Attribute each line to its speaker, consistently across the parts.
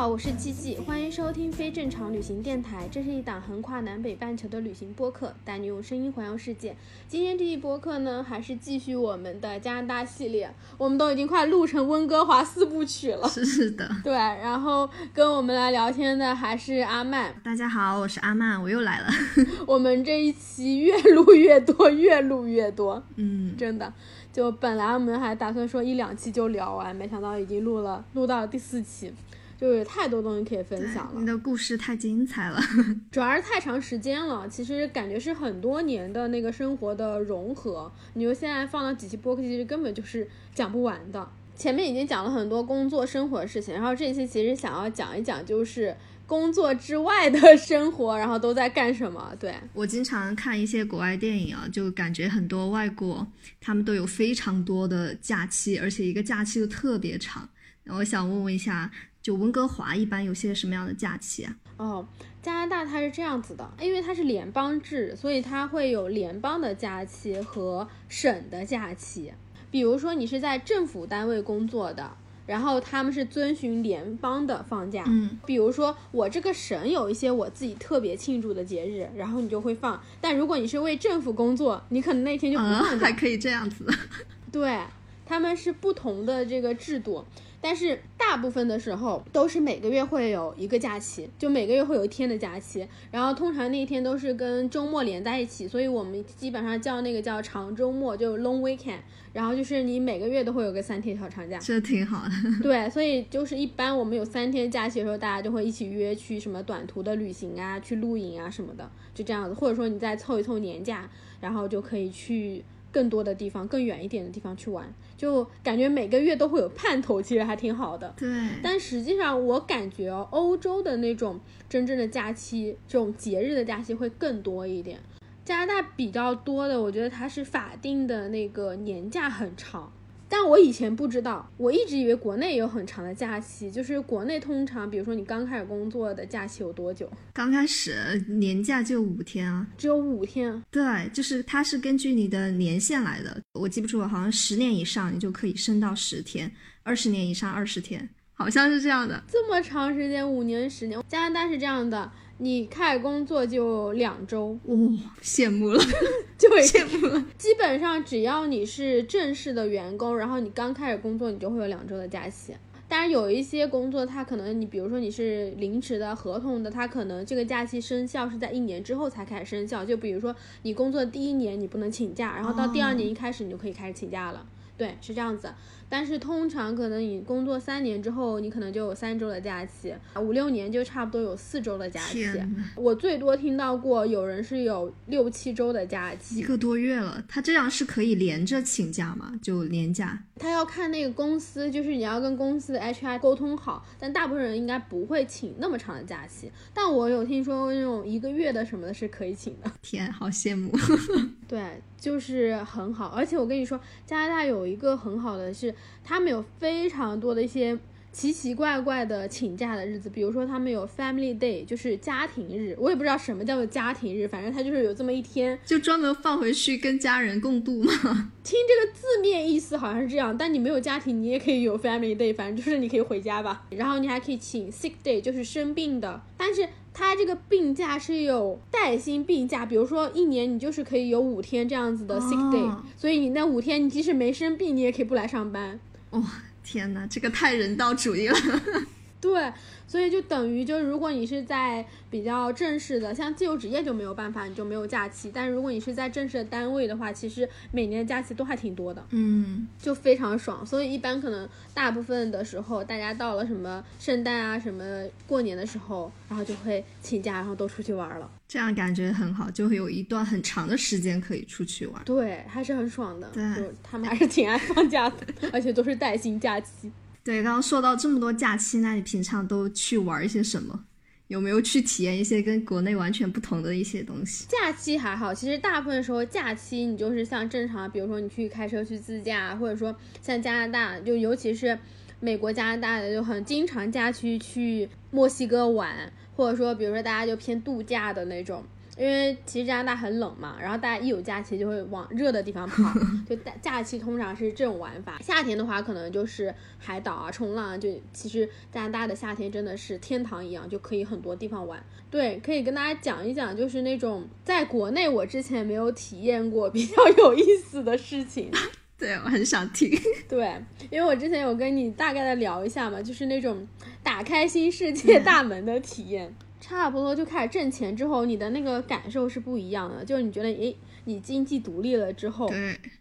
Speaker 1: 好，我是七七，欢迎收听非正常旅行电台。这是一档横跨南北半球的旅行播客，带你用声音环游世界。今天这一播客呢，还是继续我们的加拿大系列，我们都已经快录成温哥华四部曲了。
Speaker 2: 是的，
Speaker 1: 对，然后跟我们来聊天的还是阿曼。
Speaker 2: 大家好，我是阿曼，我又来了。
Speaker 1: 我们这一期越录越多，越录越多。
Speaker 2: 嗯，
Speaker 1: 真的，就本来我们还打算说一两期就聊完，没想到已经录了，录到了第四期。就是太多东西可以分享了，
Speaker 2: 你的故事太精彩了，
Speaker 1: 主要是太长时间了。其实感觉是很多年的那个生活的融合，你就现在放到几期播客，其实根本就是讲不完的。前面已经讲了很多工作生活的事情，然后这期其实想要讲一讲，就是工作之外的生活，然后都在干什么。对
Speaker 2: 我经常看一些国外电影啊，就感觉很多外国他们都有非常多的假期，而且一个假期都特别长。我想问问一下。就温哥华一般有些什么样的假期啊？
Speaker 1: 哦，加拿大它是这样子的，因为它是联邦制，所以它会有联邦的假期和省的假期。比如说你是在政府单位工作的，然后他们是遵循联邦的放假。
Speaker 2: 嗯，
Speaker 1: 比如说我这个省有一些我自己特别庆祝的节日，然后你就会放。但如果你是为政府工作，你可能那天就不放
Speaker 2: 假。还可以这样子。
Speaker 1: 对，他们是不同的这个制度。但是大部分的时候都是每个月会有一个假期，就每个月会有一天的假期，然后通常那一天都是跟周末连在一起，所以我们基本上叫那个叫长周末，就 long weekend。然后就是你每个月都会有个三天小长假，
Speaker 2: 这挺好的。
Speaker 1: 对，所以就是一般我们有三天假期的时候，大家就会一起约去什么短途的旅行啊，去露营啊什么的，就这样子。或者说你再凑一凑年假，然后就可以去。更多的地方，更远一点的地方去玩，就感觉每个月都会有盼头，其实还挺好的。
Speaker 2: 对，
Speaker 1: 但实际上我感觉哦，欧洲的那种真正的假期，这种节日的假期会更多一点。加拿大比较多的，我觉得它是法定的那个年假很长。但我以前不知道，我一直以为国内有很长的假期，就是国内通常，比如说你刚开始工作的假期有多久？
Speaker 2: 刚开始年假就五天啊，
Speaker 1: 只有五天。
Speaker 2: 对，就是它是根据你的年限来的，我记不住了，好像十年以上你就可以升到十天，二十年以上二十天，好像是这样的。
Speaker 1: 这么长时间，五年、十年，加拿大是这样的。你开始工作就两周，
Speaker 2: 哇，羡慕了，
Speaker 1: 就
Speaker 2: 羡慕了。
Speaker 1: 基本上只要你是正式的员工，然后你刚开始工作，你就会有两周的假期。当然有一些工作，它可能你比如说你是临时的、合同的，它可能这个假期生效是在一年之后才开始生效。就比如说你工作第一年你不能请假，然后到第二年一开始你就可以开始请假了。对，是这样子。但是通常可能你工作三年之后，你可能就有三周的假期，五六年就差不多有四周的假期。我最多听到过有人是有六七周的假期，
Speaker 2: 一个多月了。他这样是可以连着请假吗？就年假？
Speaker 1: 他要看那个公司，就是你要跟公司的 HR 沟通好。但大部分人应该不会请那么长的假期。但我有听说那种一个月的什么的是可以请的。
Speaker 2: 天，好羡慕。
Speaker 1: 对，就是很好。而且我跟你说，加拿大有一个很好的是。他们有非常多的一些奇奇怪怪的请假的日子，比如说他们有 Family Day，就是家庭日。我也不知道什么叫做家庭日，反正他就是有这么一天，
Speaker 2: 就专门放回去跟家人共度嘛。
Speaker 1: 听这个字面意思好像是这样，但你没有家庭，你也可以有 Family Day，反正就是你可以回家吧。然后你还可以请 Sick Day，就是生病的，但是他这个病假是有带薪病假，比如说一年你就是可以有五天这样子的 Sick Day，所以你那五天你即使没生病，你也可以不来上班。
Speaker 2: 哇，天哪，这个太人道主义了。
Speaker 1: 对，所以就等于，就是如果你是在比较正式的，像自由职业就没有办法，你就没有假期。但如果你是在正式的单位的话，其实每年的假期都还挺多的，
Speaker 2: 嗯，
Speaker 1: 就非常爽。所以一般可能大部分的时候，大家到了什么圣诞啊、什么过年的时候，然后就会请假，然后都出去玩了。
Speaker 2: 这样感觉很好，就会有一段很长的时间可以出去玩。
Speaker 1: 对，还是很爽的。
Speaker 2: 对，
Speaker 1: 他们还是挺爱放假的，而且都是带薪假期。
Speaker 2: 对，刚刚说到这么多假期，那你平常都去玩一些什么？有没有去体验一些跟国内完全不同的一些东西？
Speaker 1: 假期还好，其实大部分时候假期你就是像正常，比如说你去开车去自驾，或者说像加拿大，就尤其是美国、加拿大的就很经常假期去墨西哥玩，或者说比如说大家就偏度假的那种。因为其实加拿大很冷嘛，然后大家一有假期就会往热的地方跑，就假假期通常是这种玩法。夏天的话，可能就是海岛啊、冲浪啊，就其实加拿大的夏天真的是天堂一样，就可以很多地方玩。对，可以跟大家讲一讲，就是那种在国内我之前没有体验过比较有意思的事情。
Speaker 2: 对，我很想听。
Speaker 1: 对，因为我之前有跟你大概的聊一下嘛，就是那种打开新世界大门的体验。差不多就开始挣钱之后，你的那个感受是不一样的。就是你觉得，诶，你经济独立了之后，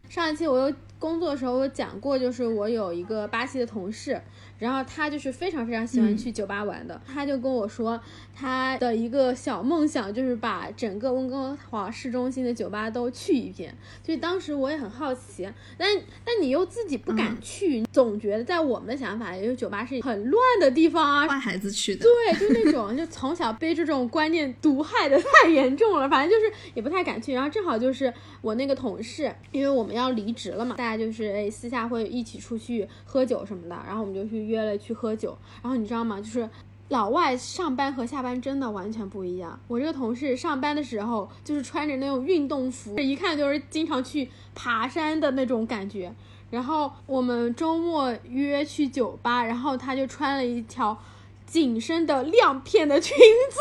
Speaker 1: 上一期我有工作的时候我讲过，就是我有一个巴西的同事。然后他就是非常非常喜欢去酒吧玩的，他就跟我说，他的一个小梦想就是把整个温哥华市中心的酒吧都去一遍。所以当时我也很好奇，但但你又自己不敢去，总觉得在我们的想法，也就是酒吧是很乱的地方啊，
Speaker 2: 坏孩子去的。
Speaker 1: 对，就那种就从小被这种观念毒害的太严重了，反正就是也不太敢去。然后正好就是我那个同事，因为我们要离职了嘛，大家就是哎私下会一起出去喝酒什么的，然后我们就去。约了去喝酒，然后你知道吗？就是老外上班和下班真的完全不一样。我这个同事上班的时候就是穿着那种运动服，一看就是经常去爬山的那种感觉。然后我们周末约去酒吧，然后他就穿了一条紧身的亮片的裙子。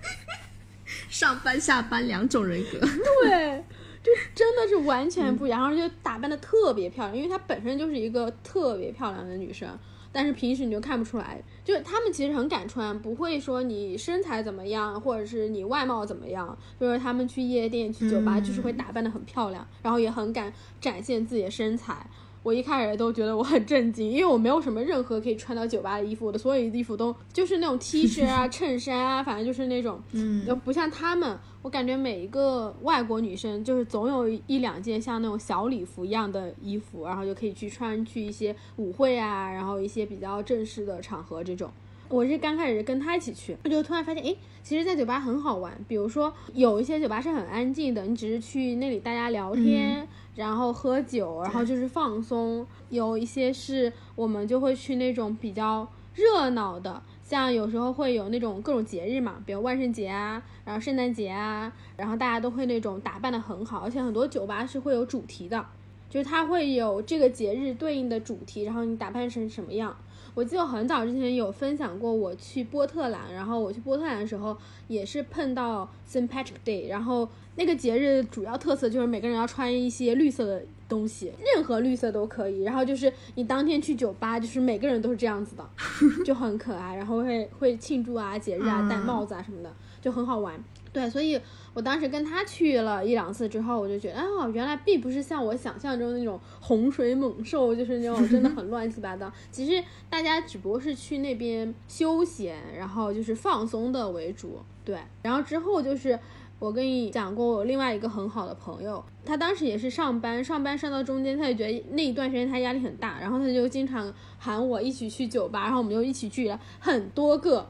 Speaker 2: 上班下班两种人格。
Speaker 1: 对。就真的是完全不一样，然后就打扮的特别漂亮，因为她本身就是一个特别漂亮的女生，但是平时你就看不出来。就她们其实很敢穿，不会说你身材怎么样，或者是你外貌怎么样，就是她们去夜店、去酒吧，就是会打扮的很漂亮，然后也很敢展现自己的身材。我一开始都觉得我很震惊，因为我没有什么任何可以穿到酒吧的衣服，我的所有衣服都就是那种 T 恤啊、衬衫啊，反正就是那种，嗯，就不像他们。我感觉每一个外国女生就是总有一两件像那种小礼服一样的衣服，然后就可以去穿去一些舞会啊，然后一些比较正式的场合这种。我是刚开始跟他一起去，我就突然发现，哎，其实，在酒吧很好玩。比如说，有一些酒吧是很安静的，你只是去那里大家聊天，然后喝酒，然后就是放松。有一些是我们就会去那种比较热闹的，像有时候会有那种各种节日嘛，比如万圣节啊，然后圣诞节啊，然后大家都会那种打扮的很好，而且很多酒吧是会有主题的，就是它会有这个节日对应的主题，然后你打扮成什么样。我记得很早之前有分享过，我去波特兰，然后我去波特兰的时候也是碰到 Saint Patrick Day，然后那个节日主要特色就是每个人要穿一些绿色的东西，任何绿色都可以。然后就是你当天去酒吧，就是每个人都是这样子的，就很可爱。然后会会庆祝啊，节日啊，戴帽子啊什么的，就很好玩。对，所以我当时跟他去了一两次之后，我就觉得，哦，原来并不是像我想象中那种洪水猛兽，就是那种真的很乱七八糟。其实大家只不过是去那边休闲，然后就是放松的为主。对，然后之后就是我跟你讲过，我另外一个很好的朋友，他当时也是上班，上班上到中间，他就觉得那一段时间他压力很大，然后他就经常喊我一起去酒吧，然后我们就一起去了很多个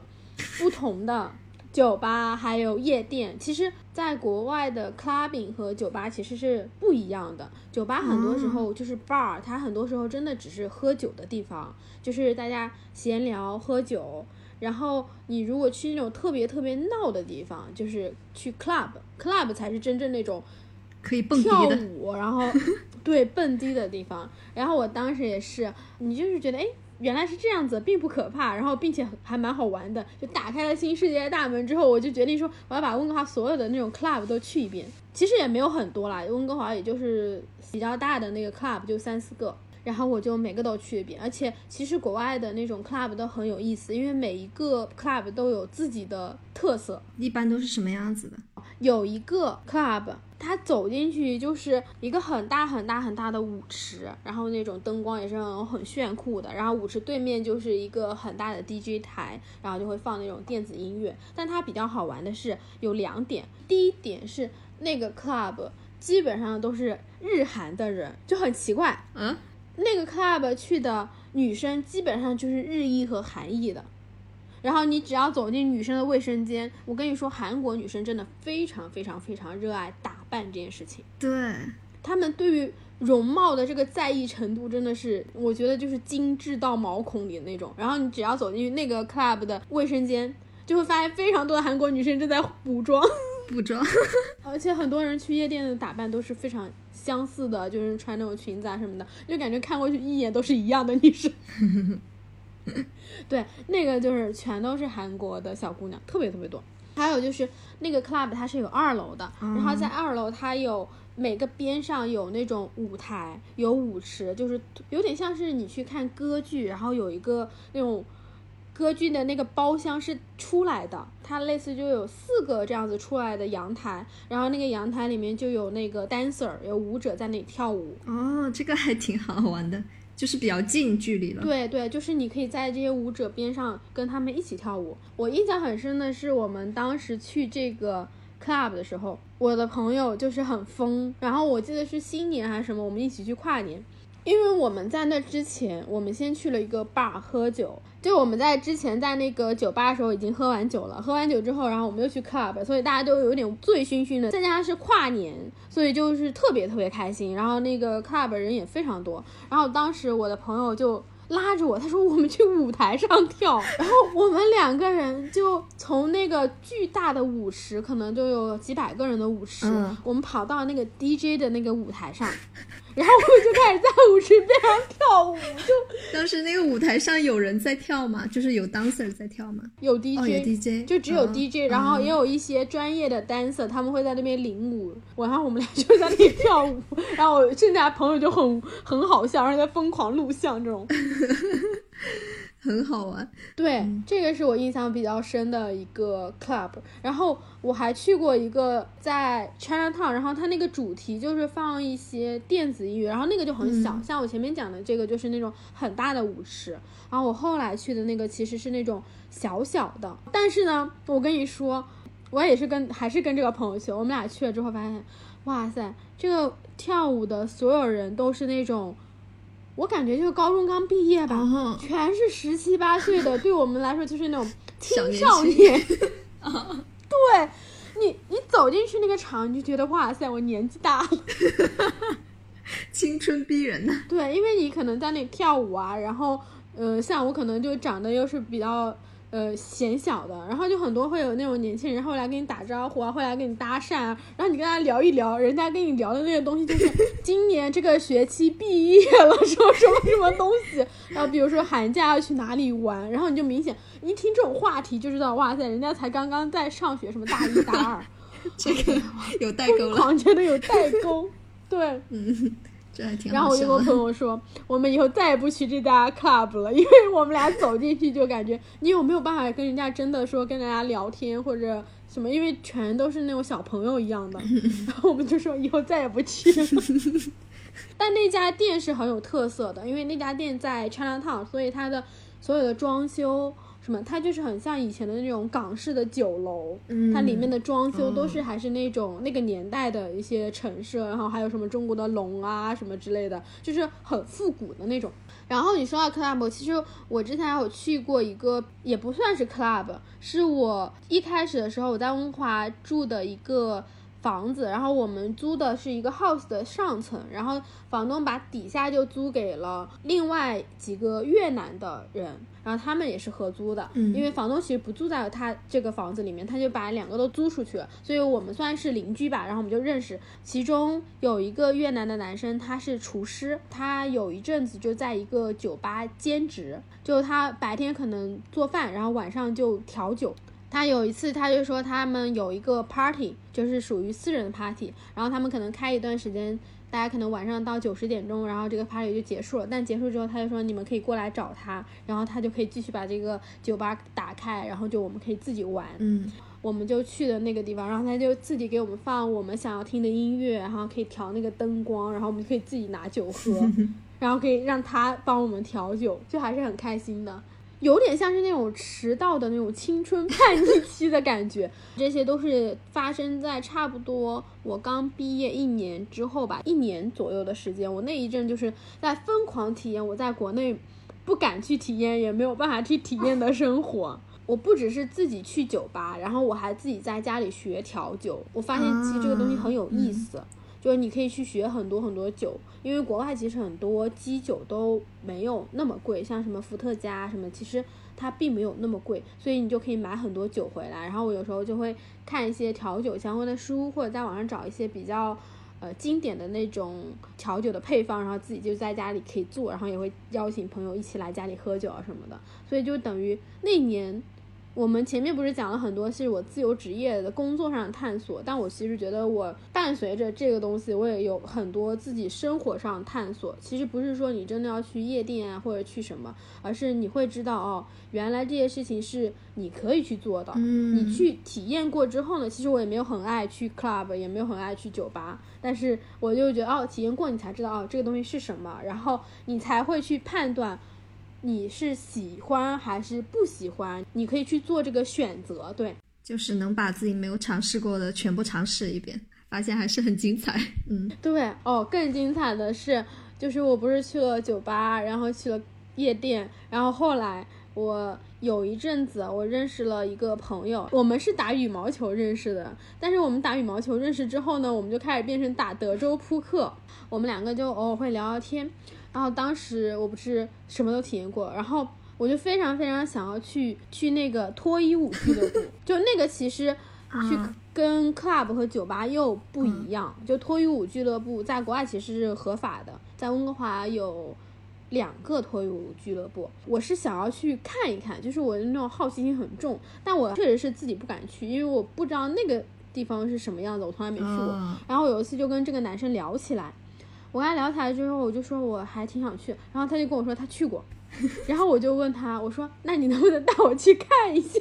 Speaker 1: 不同的。酒吧还有夜店，其实，在国外的 clubbing 和酒吧其实是不一样的。酒吧很多时候就是 bar，它很多时候真的只是喝酒的地方，就是大家闲聊喝酒。然后你如果去那种特别特别闹的地方，就是去 club，club 才是真正那种
Speaker 2: 可以蹦
Speaker 1: 跳舞，然后对蹦迪的地方。然后我当时也是，你就是觉得哎。原来是这样子，并不可怕，然后并且还蛮好玩的。就打开了新世界的大门之后，我就决定说，我要把温哥华所有的那种 club 都去一遍。其实也没有很多啦，温哥华也就是比较大的那个 club 就三四个，然后我就每个都去一遍。而且其实国外的那种 club 都很有意思，因为每一个 club 都有自己的特色。
Speaker 2: 一般都是什么样子的？
Speaker 1: 有一个 club。他走进去就是一个很大很大很大的舞池，然后那种灯光也是很很炫酷的。然后舞池对面就是一个很大的 DJ 台，然后就会放那种电子音乐。但它比较好玩的是有两点，第一点是那个 club 基本上都是日韩的人，就很奇怪。
Speaker 2: 嗯，
Speaker 1: 那个 club 去的女生基本上就是日裔和韩裔的。然后你只要走进女生的卫生间，我跟你说，韩国女生真的非常非常非常热爱打扮这件事情。
Speaker 2: 对，
Speaker 1: 他们对于容貌的这个在意程度真的是，我觉得就是精致到毛孔里的那种。然后你只要走进去那个 club 的卫生间，就会发现非常多的韩国女生正在补妆，
Speaker 2: 补妆，
Speaker 1: 而且很多人去夜店的打扮都是非常相似的，就是穿那种裙子啊什么的，就感觉看过去一眼都是一样的女生。对，那个就是全都是韩国的小姑娘，特别特别多。还有就是那个 club 它是有二楼的，然后在二楼它有每个边上有那种舞台，有舞池，就是有点像是你去看歌剧，然后有一个那种歌剧的那个包厢是出来的，它类似就有四个这样子出来的阳台，然后那个阳台里面就有那个 dancer，有舞者在那里跳舞。
Speaker 2: 哦，这个还挺好玩的。就是比较近距离了，
Speaker 1: 对对，就是你可以在这些舞者边上跟他们一起跳舞。我印象很深的是，我们当时去这个 club 的时候，我的朋友就是很疯，然后我记得是新年还是什么，我们一起去跨年。因为我们在那之前，我们先去了一个 bar 喝酒。就我们在之前在那个酒吧的时候已经喝完酒了，喝完酒之后，然后我们又去 club，所以大家都有点醉醺醺的。再加上是跨年，所以就是特别特别开心。然后那个 club 人也非常多。然后当时我的朋友就拉着我，他说我们去舞台上跳。然后我们两个人就从那个巨大的舞池，可能就有几百个人的舞池，我们跑到那个 DJ 的那个舞台上。然后我就开始在舞池边上跳舞，就
Speaker 2: 当时那个舞台上有人在跳嘛？就是有 dancer 在跳嘛？
Speaker 1: 有 DJ，有 DJ，就只有 DJ，然后也有一些专业的 dancer，他们会在那边领舞，然后我们俩就在那里跳舞，然后剩下朋友就很很好笑，然后在疯狂录像这种。
Speaker 2: 很好玩，
Speaker 1: 对，这个是我印象比较深的一个 club。然后我还去过一个在 Chinatown，然后它那个主题就是放一些电子音乐，然后那个就很小，像我前面讲的这个就是那种很大的舞池。然后我后来去的那个其实是那种小小的，但是呢，我跟你说，我也是跟还是跟这个朋友去，我们俩去了之后发现，哇塞，这个跳舞的所有人都是那种。我感觉就是高中刚毕业吧，全是十七八岁的，对我们来说就是那种 青少年。对，你你走进去那个场，你就觉得哇塞，我年纪大了，
Speaker 2: 青春逼人呐。
Speaker 1: 对，因为你可能在那跳舞啊，然后呃，像我可能就长得又是比较。呃，显小的，然后就很多会有那种年轻人会来跟你打招呼啊，会来跟你搭讪啊，然后你跟他聊一聊，人家跟你聊的那个东西就是 今年这个学期毕业了，什么什么什么东西，然后比如说寒假要去哪里玩，然后你就明显一听这种话题就知道，哇塞，人家才刚刚在上学，什么大一大二，
Speaker 2: 这个有代沟了，
Speaker 1: 狂觉得有代沟，对，
Speaker 2: 嗯。
Speaker 1: 然后我就跟我朋友说，我们以后再也不去这家 club 了，因为我们俩走进去就感觉你有没有办法跟人家真的说跟大家聊天或者什么，因为全都是那种小朋友一样的。然 后我们就说以后再也不去了。但那家店是很有特色的，因为那家店在 Chinatown，所以它的所有的装修。什么？它就是很像以前的那种港式的酒楼，它里面的装修都是还是那种那个年代的一些陈设，然后还有什么中国的龙啊什么之类的，就是很复古的那种。然后你说到 club，其实我之前有去过一个，也不算是 club，是我一开始的时候我在温华住的一个。房子，然后我们租的是一个 house 的上层，然后房东把底下就租给了另外几个越南的人，然后他们也是合租的，因为房东其实不住在他这个房子里面，他就把两个都租出去了，所以我们算是邻居吧，然后我们就认识。其中有一个越南的男生，他是厨师，他有一阵子就在一个酒吧兼职，就他白天可能做饭，然后晚上就调酒。他有一次，他就说他们有一个 party，就是属于私人的 party，然后他们可能开一段时间，大家可能晚上到九十点钟，然后这个 party 就结束了。但结束之后，他就说你们可以过来找他，然后他就可以继续把这个酒吧打开，然后就我们可以自己玩。
Speaker 2: 嗯，
Speaker 1: 我们就去的那个地方，然后他就自己给我们放我们想要听的音乐，然后可以调那个灯光，然后我们可以自己拿酒喝，然后可以让他帮我们调酒，就还是很开心的。有点像是那种迟到的那种青春叛逆期的感觉，这些都是发生在差不多我刚毕业一年之后吧，一年左右的时间。我那一阵就是在疯狂体验我在国内不不敢去体验，也没有办法去体验的生活。我不只是自己去酒吧，然后我还自己在家里学调酒。我发现其实这个东西很有意思，就是你可以去学很多很多酒，因为国外其实很多基酒都没有那么贵，像什么伏特加什么，其实它并没有那么贵，所以你就可以买很多酒回来。然后我有时候就会看一些调酒相关的书，或者在网上找一些比较呃经典的那种调酒的配方，然后自己就在家里可以做，然后也会邀请朋友一起来家里喝酒啊什么的。所以就等于那年。我们前面不是讲了很多是我自由职业的工作上的探索，但我其实觉得我伴随着这个东西，我也有很多自己生活上探索。其实不是说你真的要去夜店啊，或者去什么，而是你会知道哦，原来这些事情是你可以去做的。
Speaker 2: 嗯，
Speaker 1: 你去体验过之后呢，其实我也没有很爱去 club，也没有很爱去酒吧，但是我就觉得哦，体验过你才知道哦，这个东西是什么，然后你才会去判断。你是喜欢还是不喜欢？你可以去做这个选择，对，
Speaker 2: 就是能把自己没有尝试过的全部尝试一遍，发现还是很精彩。嗯，
Speaker 1: 对哦，更精彩的是，就是我不是去了酒吧，然后去了夜店，然后后来我有一阵子我认识了一个朋友，我们是打羽毛球认识的，但是我们打羽毛球认识之后呢，我们就开始变成打德州扑克，我们两个就偶尔会聊聊天。然后当时我不是什么都体验过，然后我就非常非常想要去去那个脱衣舞俱乐部，就那个其实去跟 club 和酒吧又不一样，就脱衣舞俱乐部在国外其实是合法的，在温哥华有两个脱衣舞俱乐部，我是想要去看一看，就是我的那种好奇心很重，但我确实是自己不敢去，因为我不知道那个地方是什么样子，我从来没去过。然后有一次就跟这个男生聊起来。我跟他聊起来之后，我就说我还挺想去，然后他就跟我说他去过，然后我就问他，我说那你能不能带我去看一下？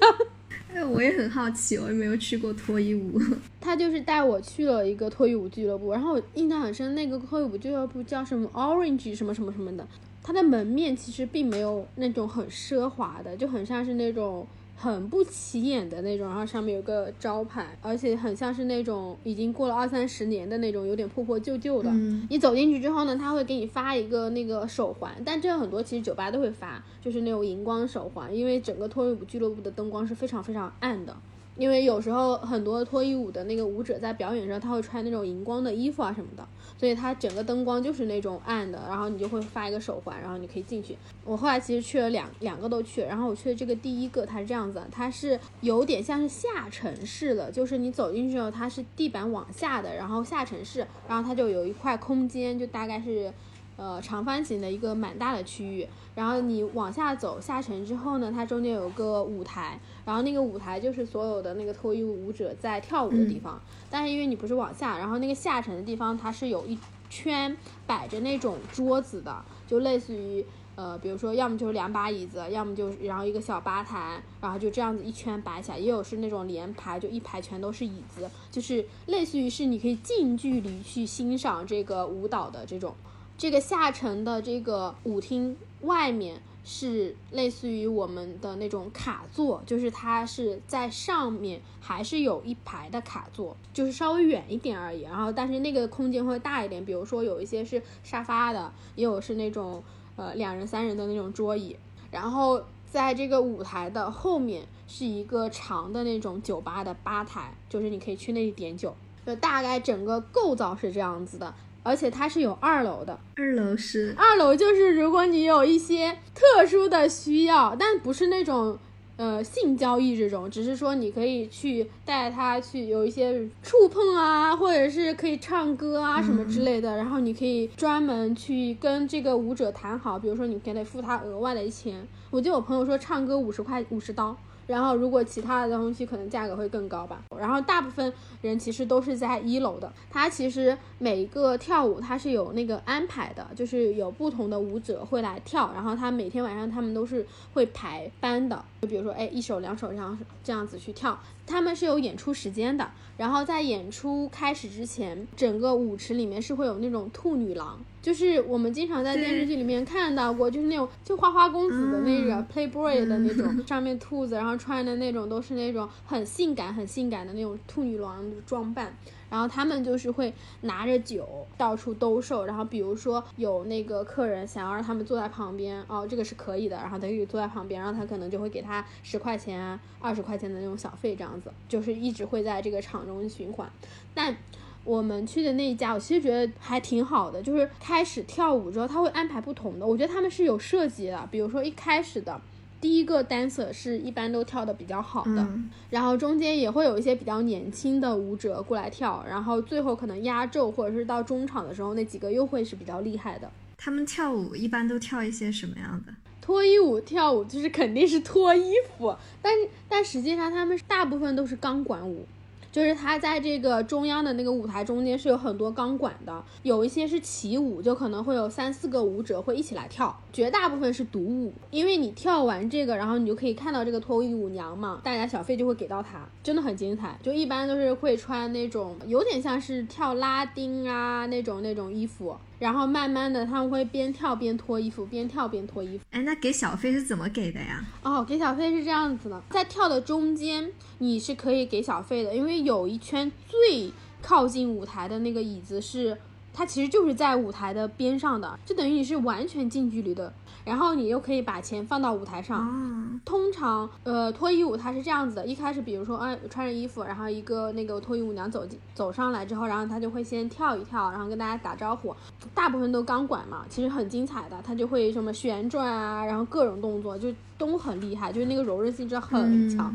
Speaker 2: 哎，我也很好奇，我也没有去过脱衣舞。
Speaker 1: 他就是带我去了一个脱衣舞俱乐部，然后我印象很深，那个脱衣舞俱乐部叫什么 Orange 什么什么什么的，它的门面其实并没有那种很奢华的，就很像是那种。很不起眼的那种，然后上面有个招牌，而且很像是那种已经过了二三十年的那种，有点破破旧旧的。你走进去之后呢，他会给你发一个那个手环，但这很多其实酒吧都会发，就是那种荧光手环，因为整个脱衣舞俱乐部的灯光是非常非常暗的。因为有时候很多脱衣舞的那个舞者在表演时候，他会穿那种荧光的衣服啊什么的，所以它整个灯光就是那种暗的。然后你就会发一个手环，然后你可以进去。我后来其实去了两两个都去，然后我去的这个第一个它是这样子，它是有点像是下沉式的，就是你走进去之后它是地板往下的，然后下沉式，然后它就有一块空间，就大概是。呃，长方形的一个蛮大的区域，然后你往下走下沉之后呢，它中间有个舞台，然后那个舞台就是所有的那个脱衣舞舞者在跳舞的地方。但是因为你不是往下，然后那个下沉的地方它是有一圈摆着那种桌子的，就类似于呃，比如说要么就是两把椅子，要么就然后一个小吧台，然后就这样子一圈摆起来，也有是那种连排，就一排全都是椅子，就是类似于是你可以近距离去欣赏这个舞蹈的这种。这个下沉的这个舞厅外面是类似于我们的那种卡座，就是它是在上面还是有一排的卡座，就是稍微远一点而已。然后，但是那个空间会大一点，比如说有一些是沙发的，也有是那种呃两人、三人的那种桌椅。然后在这个舞台的后面是一个长的那种酒吧的吧台，就是你可以去那里点酒。就大概整个构造是这样子的。而且它是有二楼的，
Speaker 2: 二楼是
Speaker 1: 二楼，就是如果你有一些特殊的需要，但不是那种呃性交易这种，只是说你可以去带他去有一些触碰啊，或者是可以唱歌啊什么之类的，然后你可以专门去跟这个舞者谈好，比如说你给得付他额外的钱。我记得我朋友说唱歌五十块五十刀。然后，如果其他的东西可能价格会更高吧。然后，大部分人其实都是在一楼的。它其实每一个跳舞它是有那个安排的，就是有不同的舞者会来跳。然后，他每天晚上他们都是会排班的，就比如说，哎，一首两首这样这样子去跳。他们是有演出时间的。然后，在演出开始之前，整个舞池里面是会有那种兔女郎。就是我们经常在电视剧里面看到过，就是那种就花花公子的那个 Playboy 的那种，上面兔子，然后穿的那种都是那种很性感、很性感的那种兔女郎的装扮。然后他们就是会拿着酒到处兜售，然后比如说有那个客人想要让他们坐在旁边，哦，这个是可以的，然后他就坐在旁边，然后他可能就会给他十块钱、二十块钱的那种小费，这样子，就是一直会在这个场中循环。但我们去的那一家，我其实觉得还挺好的，就是开始跳舞之后，他会安排不同的，我觉得他们是有设计的，比如说一开始的。第一个 dancer 是一般都跳的比较好的，然后中间也会有一些比较年轻的舞者过来跳，然后最后可能压轴或者是到中场的时候，那几个又会是比较厉害的。
Speaker 2: 他们跳舞一般都跳一些什么样的？
Speaker 1: 脱衣舞跳舞就是肯定是脱衣服，但但实际上他们大部分都是钢管舞。就是他在这个中央的那个舞台中间是有很多钢管的，有一些是起舞，就可能会有三四个舞者会一起来跳，绝大部分是独舞。因为你跳完这个，然后你就可以看到这个脱衣舞娘嘛，大家小费就会给到她，真的很精彩。就一般都是会穿那种有点像是跳拉丁啊那种那种衣服。然后慢慢的，他们会边跳边脱衣服，边跳边脱衣服。
Speaker 2: 哎，那给小费是怎么给的呀？
Speaker 1: 哦，给小费是这样子的，在跳的中间你是可以给小费的，因为有一圈最靠近舞台的那个椅子是。它其实就是在舞台的边上的，就等于你是完全近距离的，然后你又可以把钱放到舞台上。通常，呃，脱衣舞它是这样子的，一开始比如说，哎，穿着衣服，然后一个那个脱衣舞娘走进走上来之后，然后她就会先跳一跳，然后跟大家打招呼。大部分都钢管嘛，其实很精彩的，她就会什么旋转啊，然后各种动作就都很厉害，就是那个柔韧性真的很强。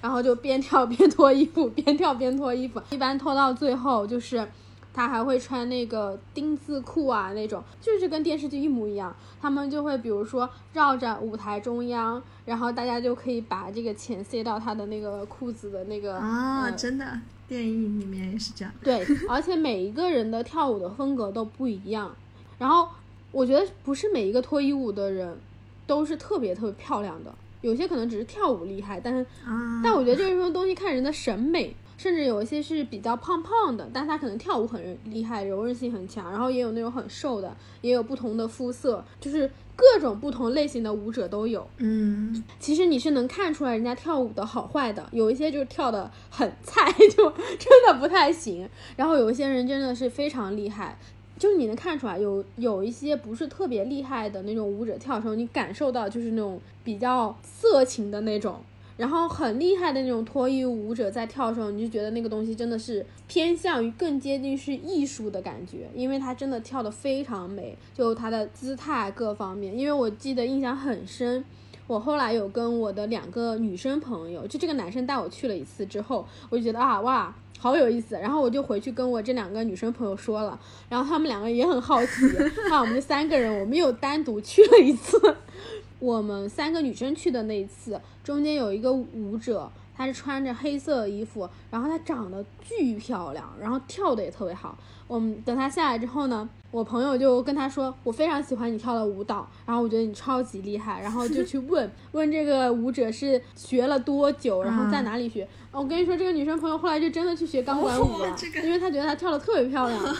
Speaker 1: 然后就边跳边脱衣服，边跳边脱衣服，一般脱到最后就是。他还会穿那个丁字裤啊，那种就是跟电视剧一模一样。他们就会比如说绕着舞台中央，然后大家就可以把这个钱塞到他的那个裤子的那个
Speaker 2: 啊，真的，电影里面也是这样。
Speaker 1: 对，而且每一个人的跳舞的风格都不一样。然后我觉得不是每一个脱衣舞的人都是特别特别漂亮的，有些可能只是跳舞厉害，但是但我觉得这个东西看人的审美。甚至有一些是比较胖胖的，但他可能跳舞很厉害，柔韧性很强。然后也有那种很瘦的，也有不同的肤色，就是各种不同类型的舞者都有。
Speaker 2: 嗯，
Speaker 1: 其实你是能看出来人家跳舞的好坏的。有一些就是跳的很菜，就真的不太行。然后有一些人真的是非常厉害，就是你能看出来，有有一些不是特别厉害的那种舞者跳的时候，你感受到就是那种比较色情的那种。然后很厉害的那种脱衣舞者在跳的时候，你就觉得那个东西真的是偏向于更接近是艺术的感觉，因为他真的跳得非常美，就他的姿态各方面。因为我记得印象很深，我后来有跟我的两个女生朋友，就这个男生带我去了一次之后，我就觉得啊哇，好有意思。然后我就回去跟我这两个女生朋友说了，然后他们两个也很好奇，那我们三个人，我们又单独去了一次。我们三个女生去的那一次，中间有一个舞者，她是穿着黑色衣服，然后她长得巨漂亮，然后跳的也特别好。我们等她下来之后呢，我朋友就跟她说，我非常喜欢你跳的舞蹈，然后我觉得你超级厉害，然后就去问 问这个舞者是学了多久，然后在哪里学。我跟你说，这个女生朋友后来就真的去学钢管舞了，因为她觉得她跳的特别漂亮。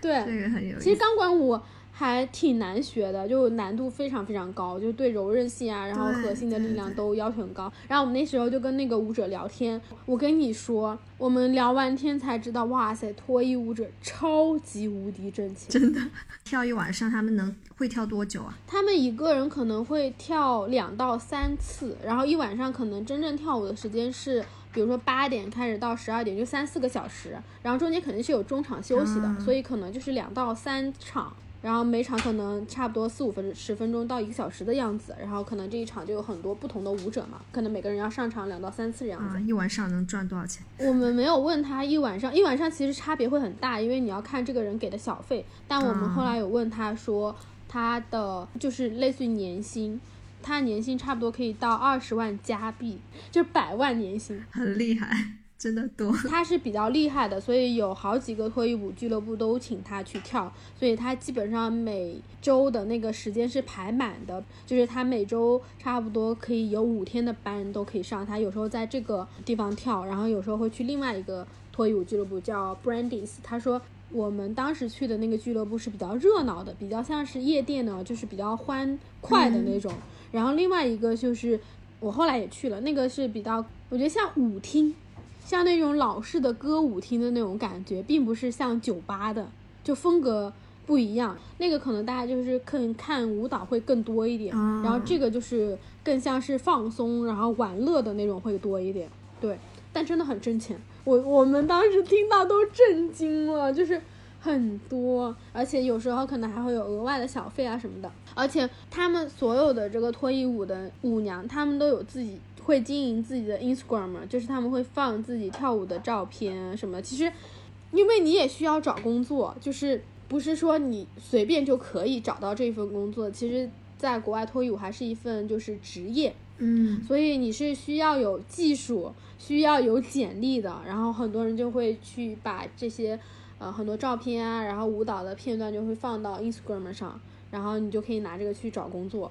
Speaker 1: 对，
Speaker 2: 这个很有意
Speaker 1: 思。其实钢管舞。还挺难学的，就难度非常非常高，就对柔韧性啊，然后核心的力量都要求很高。然后我们那时候就跟那个舞者聊天，我跟你说，我们聊完天才知道，哇塞，脱衣舞者超级无敌挣钱，
Speaker 2: 真的。跳一晚上，他们能会跳多久啊？
Speaker 1: 他们一个人可能会跳两到三次，然后一晚上可能真正跳舞的时间是，比如说八点开始到十二点，就三四个小时，然后中间肯定是有中场休息的，所以可能就是两到三场。然后每场可能差不多四五分十分钟到一个小时的样子，然后可能这一场就有很多不同的舞者嘛，可能每个人要上场两到三次这样子。
Speaker 2: 一晚上能赚多少钱？
Speaker 1: 我们没有问他一晚上，一晚上其实差别会很大，因为你要看这个人给的小费。但我们后来有问他说，他的就是类似于年薪，他年薪差不多可以到二十万加币，就是百万年薪，
Speaker 2: 很厉害。真的多，
Speaker 1: 他是比较厉害的，所以有好几个脱衣舞俱乐部都请他去跳，所以他基本上每周的那个时间是排满的，就是他每周差不多可以有五天的班都可以上。他有时候在这个地方跳，然后有时候会去另外一个脱衣舞俱乐部叫 Brandy's。他说我们当时去的那个俱乐部是比较热闹的，比较像是夜店呢，就是比较欢快的那种。然后另外一个就是我后来也去了，那个是比较我觉得像舞厅。像那种老式的歌舞厅的那种感觉，并不是像酒吧的，就风格不一样。那个可能大家就是看看舞蹈会更多一点，
Speaker 2: 哦
Speaker 1: 然后这个就是更像是放松，然后玩乐的那种会多一点。对，但真的很挣钱，我我们当时听到都震惊了，就是。很多，而且有时候可能还会有额外的小费啊什么的。而且他们所有的这个脱衣舞的舞娘，他们都有自己会经营自己的 Instagram，就是他们会放自己跳舞的照片什么的。其实，因为你也需要找工作，就是不是说你随便就可以找到这份工作。其实，在国外脱衣舞还是一份就是职业，
Speaker 2: 嗯
Speaker 1: 所以你是需要有技术，需要有简历的。然后很多人就会去把这些呃很多照片啊，然后舞蹈的片段就会放到 Instagram 上，然后你就可以拿这个去找工作。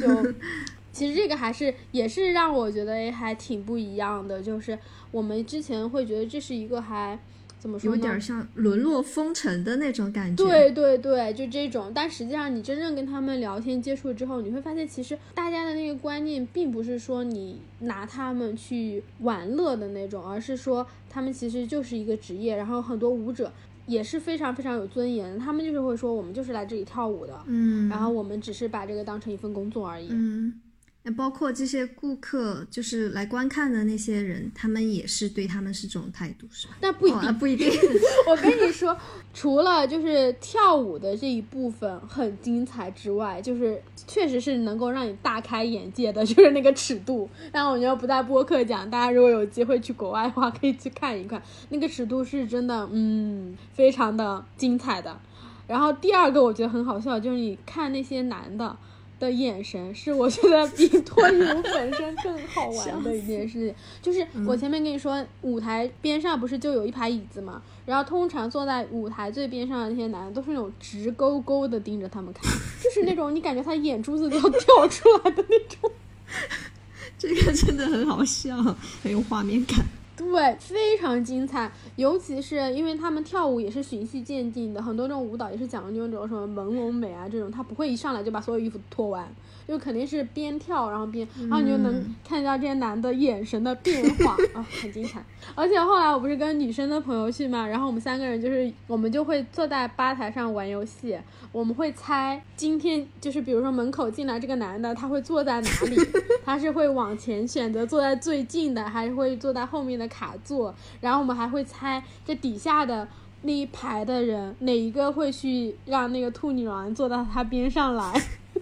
Speaker 1: 就 其实这个还是也是让我觉得诶还挺不一样的，就是我们之前会觉得这是一个还怎么说呢？
Speaker 2: 有点像沦落风尘的那种感觉。
Speaker 1: 对对对，就这种。但实际上，你真正跟他们聊天接触之后，你会发现，其实大家的那个观念，并不是说你拿他们去玩乐的那种，而是说他们其实就是一个职业。然后很多舞者也是非常非常有尊严，他们就是会说，我们就是来这里跳舞的，
Speaker 2: 嗯，
Speaker 1: 然后我们只是把这个当成一份工作而已。
Speaker 2: 嗯，那包括这些顾客，就是来观看的那些人，他们也是对他们是这种态度，是吧？
Speaker 1: 那不一定
Speaker 2: 不一定。
Speaker 1: 我跟你说，除了就是跳舞的这一部分很精彩之外，就是确实是能够让你大开眼界的，就是那个尺度。但我觉得不在播客讲，大家如果有机会去国外的话，可以去看一看，那个尺度是真的，嗯，非常的精彩的。然后第二个我觉得很好笑，就是你看那些男的。的眼神是我觉得比 脱衣舞本身更好玩的一件事情，就是我前面跟你说，舞台边上不是就有一排椅子嘛，然后通常坐在舞台最边上的那些男的都是那种直勾勾的盯着他们看，就是那种你感觉他眼珠子都要 掉出来的那种。
Speaker 2: 这个真的很好笑，很有画面感。
Speaker 1: 对，非常精彩，尤其是因为他们跳舞也是循序渐进的，很多这种舞蹈也是讲究那种什么朦胧美啊，这种他不会一上来就把所有衣服脱完，就肯定是边跳然后边，然后你就能看到这些男的眼神的变化啊，很精彩。而且后来我不是跟女生的朋友去嘛，然后我们三个人就是我们就会坐在吧台上玩游戏，我们会猜今天就是比如说门口进来这个男的他会坐在哪里，他是会往前选择坐在最近的，还是会坐在后面的。卡座，然后我们还会猜这底下的那一排的人哪一个会去让那个兔女郎坐到他边上来。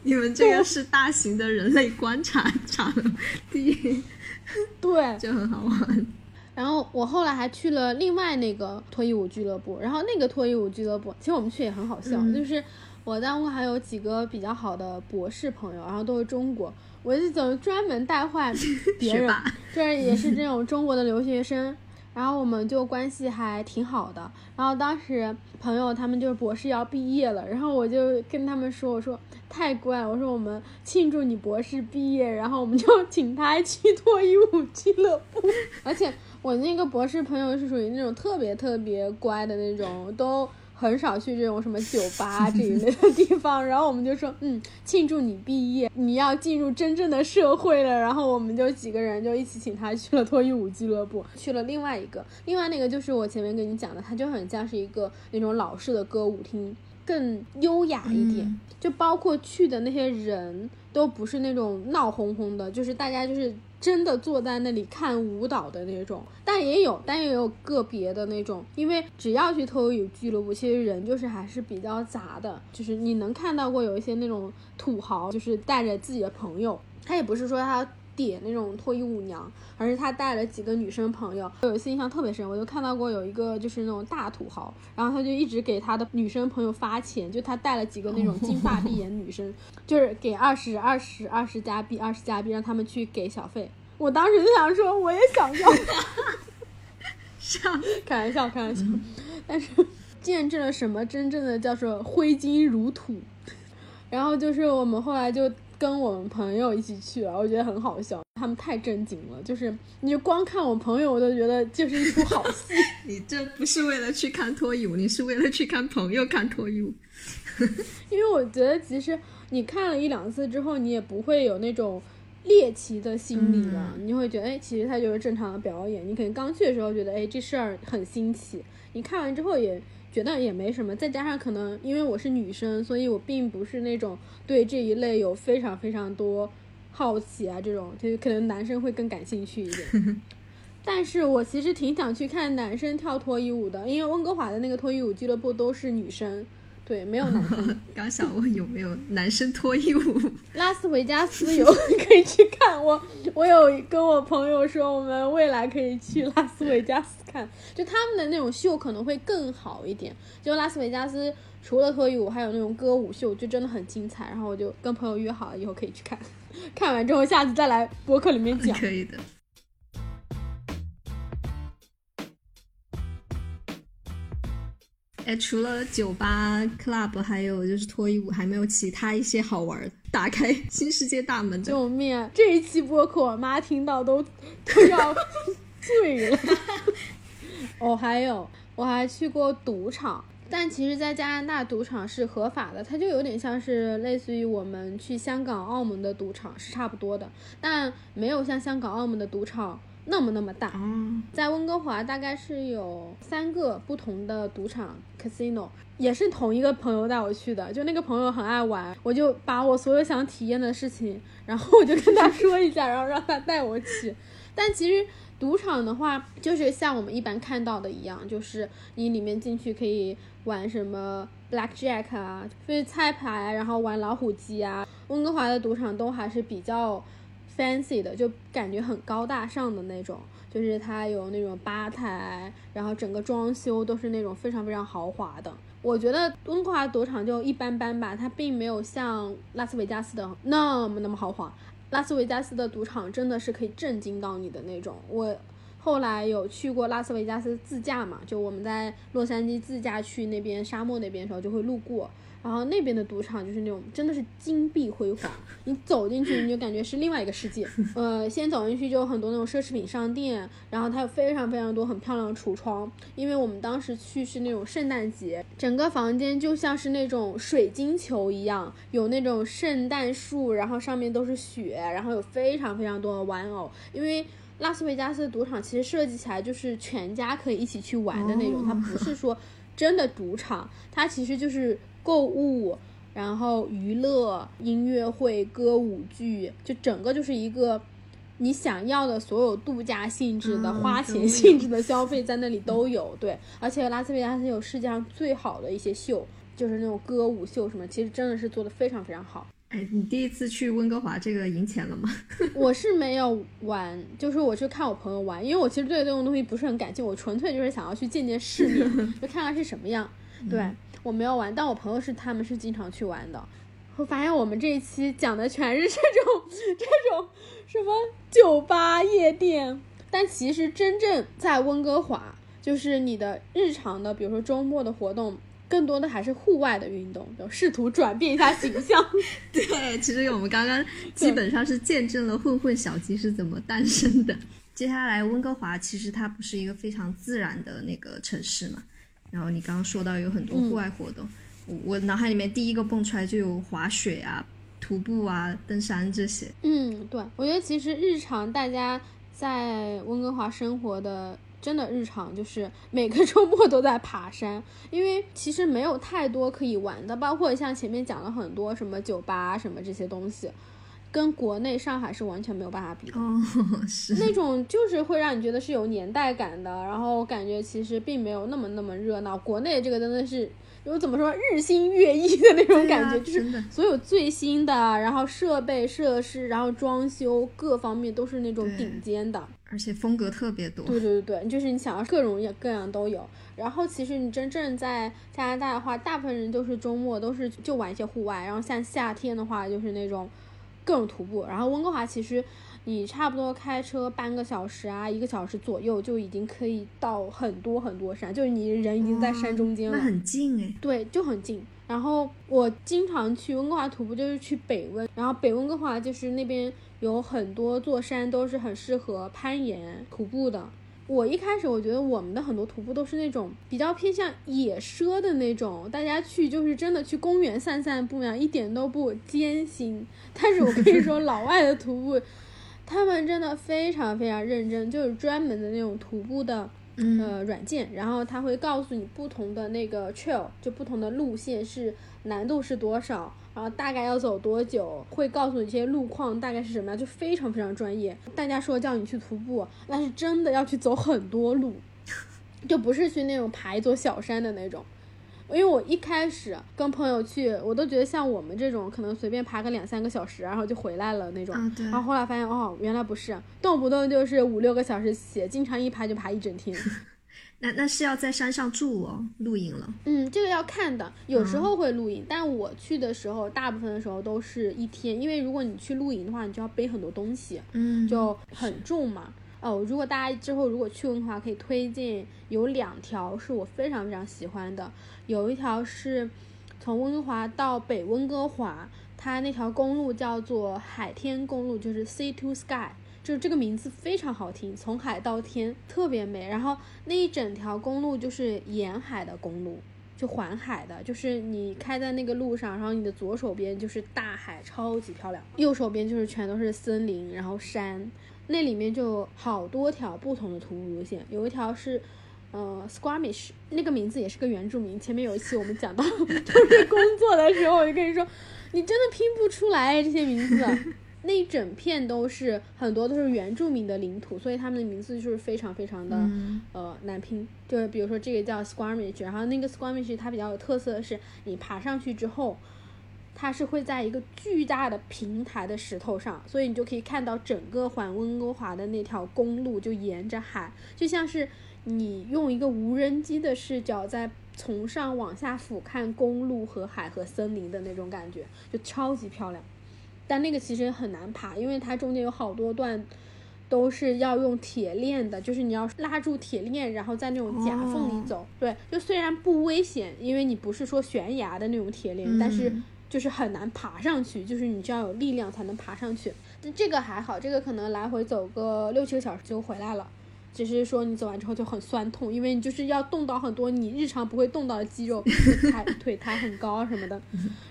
Speaker 2: 你们这个是大型的人类观察场地，
Speaker 1: 对，
Speaker 2: 就很好玩。
Speaker 1: 然后我后来还去了另外那个脱衣舞俱乐部，然后那个脱衣舞俱乐部，其实我们去也很好笑，
Speaker 2: 嗯、
Speaker 1: 就是我单位还有几个比较好的博士朋友，然后都是中国。我是总专门带坏别人，这也是这种中国的留学生，然后我们就关系还挺好的。然后当时朋友他们就是博士要毕业了，然后我就跟他们说，我说太乖，我说我们庆祝你博士毕业，然后我们就 请他去脱衣舞俱乐部。而且我那个博士朋友是属于那种特别特别乖的那种，都。很少去这种什么酒吧这一类的地方，然后我们就说，嗯，庆祝你毕业，你要进入真正的社会了。然后我们就几个人就一起请他去了脱衣舞俱乐部，去了另外一个，另外那个就是我前面跟你讲的，它就很像是一个那种老式的歌舞厅，更优雅一点，
Speaker 2: 嗯、
Speaker 1: 就包括去的那些人都不是那种闹哄哄的，就是大家就是。真的坐在那里看舞蹈的那种，但也有，但也有个别的那种，因为只要去脱衣舞俱乐部，其实人就是还是比较杂的，就是你能看到过有一些那种土豪，就是带着自己的朋友，他也不是说他点那种脱衣舞娘，而是他带了几个女生朋友。有一次印象特别深，我就看到过有一个就是那种大土豪，然后他就一直给他的女生朋友发钱，就他带了几个那种金发碧眼女生，就是给二十二十二十加币，二十加币让他们去给小费。我当时就想说，我也想要，
Speaker 2: 笑，
Speaker 1: 开玩笑，开玩笑。但是见证了什么真正的叫做挥金如土。然后就是我们后来就跟我们朋友一起去了，我觉得很好笑，他们太正经了，就是你就光看我朋友，我都觉得就是一出好戏。
Speaker 2: 你这不是为了去看脱衣舞，你是为了去看朋友看脱衣舞。
Speaker 1: 因为我觉得其实你看了一两次之后，你也不会有那种。猎奇的心理了，你会觉得，哎，其实它就是正常的表演。你可能刚去的时候觉得，哎，这事儿很新奇，你看完之后也觉得也没什么。再加上可能因为我是女生，所以我并不是那种对这一类有非常非常多好奇啊这种，就可能男生会更感兴趣一点。但是我其实挺想去看男生跳脱衣舞的，因为温哥华的那个脱衣舞俱乐部都是女生。对，没有男生。
Speaker 2: 刚想问有没有男生脱衣舞？
Speaker 1: 拉斯维加斯有，可以去看。我我有跟我朋友说，我们未来可以去拉斯维加斯看，就他们的那种秀可能会更好一点。就拉斯维加斯除了脱衣舞，还有那种歌舞秀，就真的很精彩。然后我就跟朋友约好了，以后可以去看。看完之后，下次再来博客里面讲。
Speaker 2: 可以的。哎，除了酒吧、club，还有就是脱衣舞，还没有其他一些好玩的，打开新世界大门。
Speaker 1: 救命！这一期播客，我妈听到都都要醉了。哦，还有，我还去过赌场，但其实，在加拿大赌场是合法的，它就有点像是类似于我们去香港、澳门的赌场是差不多的，但没有像香港、澳门的赌场。那么那么大，在温哥华大概是有三个不同的赌场 casino，也是同一个朋友带我去的。就那个朋友很爱玩，我就把我所有想体验的事情，然后我就跟他 说一下，然后让他带我去。但其实赌场的话，就是像我们一般看到的一样，就是你里面进去可以玩什么 blackjack 啊，就是猜牌，然后玩老虎机啊。温哥华的赌场都还是比较。Fancy 的就感觉很高大上的那种，就是它有那种吧台，然后整个装修都是那种非常非常豪华的。我觉得温哥华赌场就一般般吧，它并没有像拉斯维加斯的那么那么豪华。拉斯维加斯的赌场真的是可以震惊到你的那种。我后来有去过拉斯维加斯自驾嘛，就我们在洛杉矶自驾去那边沙漠那边的时候就会路过。然后那边的赌场就是那种真的是金碧辉煌，你走进去你就感觉是另外一个世界。呃，先走进去就有很多那种奢侈品商店，然后它有非常非常多很漂亮的橱窗。因为我们当时去是那种圣诞节，整个房间就像是那种水晶球一样，有那种圣诞树，然后上面都是雪，然后有非常非常多的玩偶。因为拉斯维加斯的赌场其实设计起来就是全家可以一起去玩的那种，它不是说真的赌场，它其实就是。购物，然后娱乐、音乐会、歌舞剧，就整个就是一个你想要的所有度假性质的、花钱性质的消费在那里都有。对，而且拉斯维加斯有世界上最好的一些秀，就是那种歌舞秀什么，其实真的是做的非常非常好。
Speaker 2: 哎，你第一次去温哥华，这个赢钱了吗？
Speaker 1: 我是没有玩，就是我去看我朋友玩，因为我其实对这种东西不是很感兴趣，我纯粹就是想要去见见世面，就看看是什么样。对。我没有玩，但我朋友是他们是经常去玩的。我发现我们这一期讲的全是这种 这种什么酒吧夜店，但其实真正在温哥华，就是你的日常的，比如说周末的活动，更多的还是户外的运动，就试图转变一下形象。
Speaker 2: 对，其实我们刚刚基本上是见证了混混小鸡是怎么诞生的。接下来，温哥华其实它不是一个非常自然的那个城市嘛。然后你刚刚说到有很多户外活动，我脑海里面第一个蹦出来就有滑雪啊、徒步啊、登山这些。
Speaker 1: 嗯，对，我觉得其实日常大家在温哥华生活的真的日常就是每个 周末都在爬山，因为其实没有太多可以玩的，包括像前面讲了很多什么酒吧什么这些东西。跟国内上海是完全没有办法比的，
Speaker 2: 是
Speaker 1: 那种就是会让你觉得是有年代感的，然后感觉其实并没有那么那么热闹。国内这个真的是，有怎么说日新月异的那种感觉，就是所有最新的，然后设备设施，然后装修各方面都是那种顶尖的，
Speaker 2: 而且风格特别多。
Speaker 1: 对对对对，就是你想要各种各样都有。然后其实你真正在加拿大的话，大部分人都是周末都是就玩一些户外，然后像夏天的话就是那种。各种徒步，然后温哥华其实你差不多开车半个小时啊，一个小时左右就已经可以到很多很多山，就是你人已经在山中间了，
Speaker 2: 那很近哎。
Speaker 1: 对，就很近。然后我经常去温哥华徒步，就是去北温，然后北温哥华就是那边有很多座山都是很适合攀岩徒步的，我一开始我觉得我们的很多徒步都是那种比较偏向野奢的那种，大家去就是真的去公园散散步呀，一点都不艰辛。但是我跟你说，老外的徒步，他们真的非常非常认真，就是专门的那种徒步的呃软件，然后他会告诉你不同的那个 trail，就不同的路线是难度是多少。然后大概要走多久？会告诉你这些路况大概是什么样，就非常非常专业。大家说叫你去徒步，那是真的要去走很多路，就不是去那种爬一座小山的那种。因为我一开始跟朋友去，我都觉得像我们这种可能随便爬个两三个小时，然后就回来了那种。然后后来发现哦，原来不是，动不动就是五六个小时起，经常一爬就爬一整天。
Speaker 2: 那那是要在山上住哦，露营了。
Speaker 1: 嗯，这个要看的，有时候会露营，但我去的时候，大部分的时候都是一天，因为如果你去露营的话，你就要背很多东西，
Speaker 2: 嗯，
Speaker 1: 就很重嘛。哦，如果大家之后如果去温哥华，可以推荐有两条是我非常非常喜欢的，有一条是从温哥华到北温哥华，它那条公路叫做海天公路，就是 Sea to Sky。就是这个名字非常好听，从海到天特别美。然后那一整条公路就是沿海的公路，就环海的，就是你开在那个路上，然后你的左手边就是大海，超级漂亮；右手边就是全都是森林，然后山。那里面就好多条不同的徒步路线，有一条是，呃，Squamish，那个名字也是个原住民。前面有一期我们讲到 就是工作的时候，我就跟你说，你真的拼不出来这些名字。那一整片都是很多都是原住民的领土，所以他们的名字就是非常非常的呃难拼。就是比如说这个叫 Squamish，然后那个 Squamish 它比较有特色的是，你爬上去之后，它是会在一个巨大的平台的石头上，所以你就可以看到整个环温哥华的那条公路，就沿着海，就像是你用一个无人机的视角在从上往下俯瞰公路和海和森林的那种感觉，就超级漂亮。但那个其实很难爬，因为它中间有好多段都是要用铁链的，就是你要拉住铁链，然后在那种夹缝里走。对，就虽然不危险，因为你不是说悬崖的那种铁链，但是就是很难爬上去，就是你就要有力量才能爬上去。但这个还好，这个可能来回走个六七个小时就回来了。只是说你走完之后就很酸痛，因为你就是要动到很多你日常不会动到的肌肉，抬腿抬很高什么的。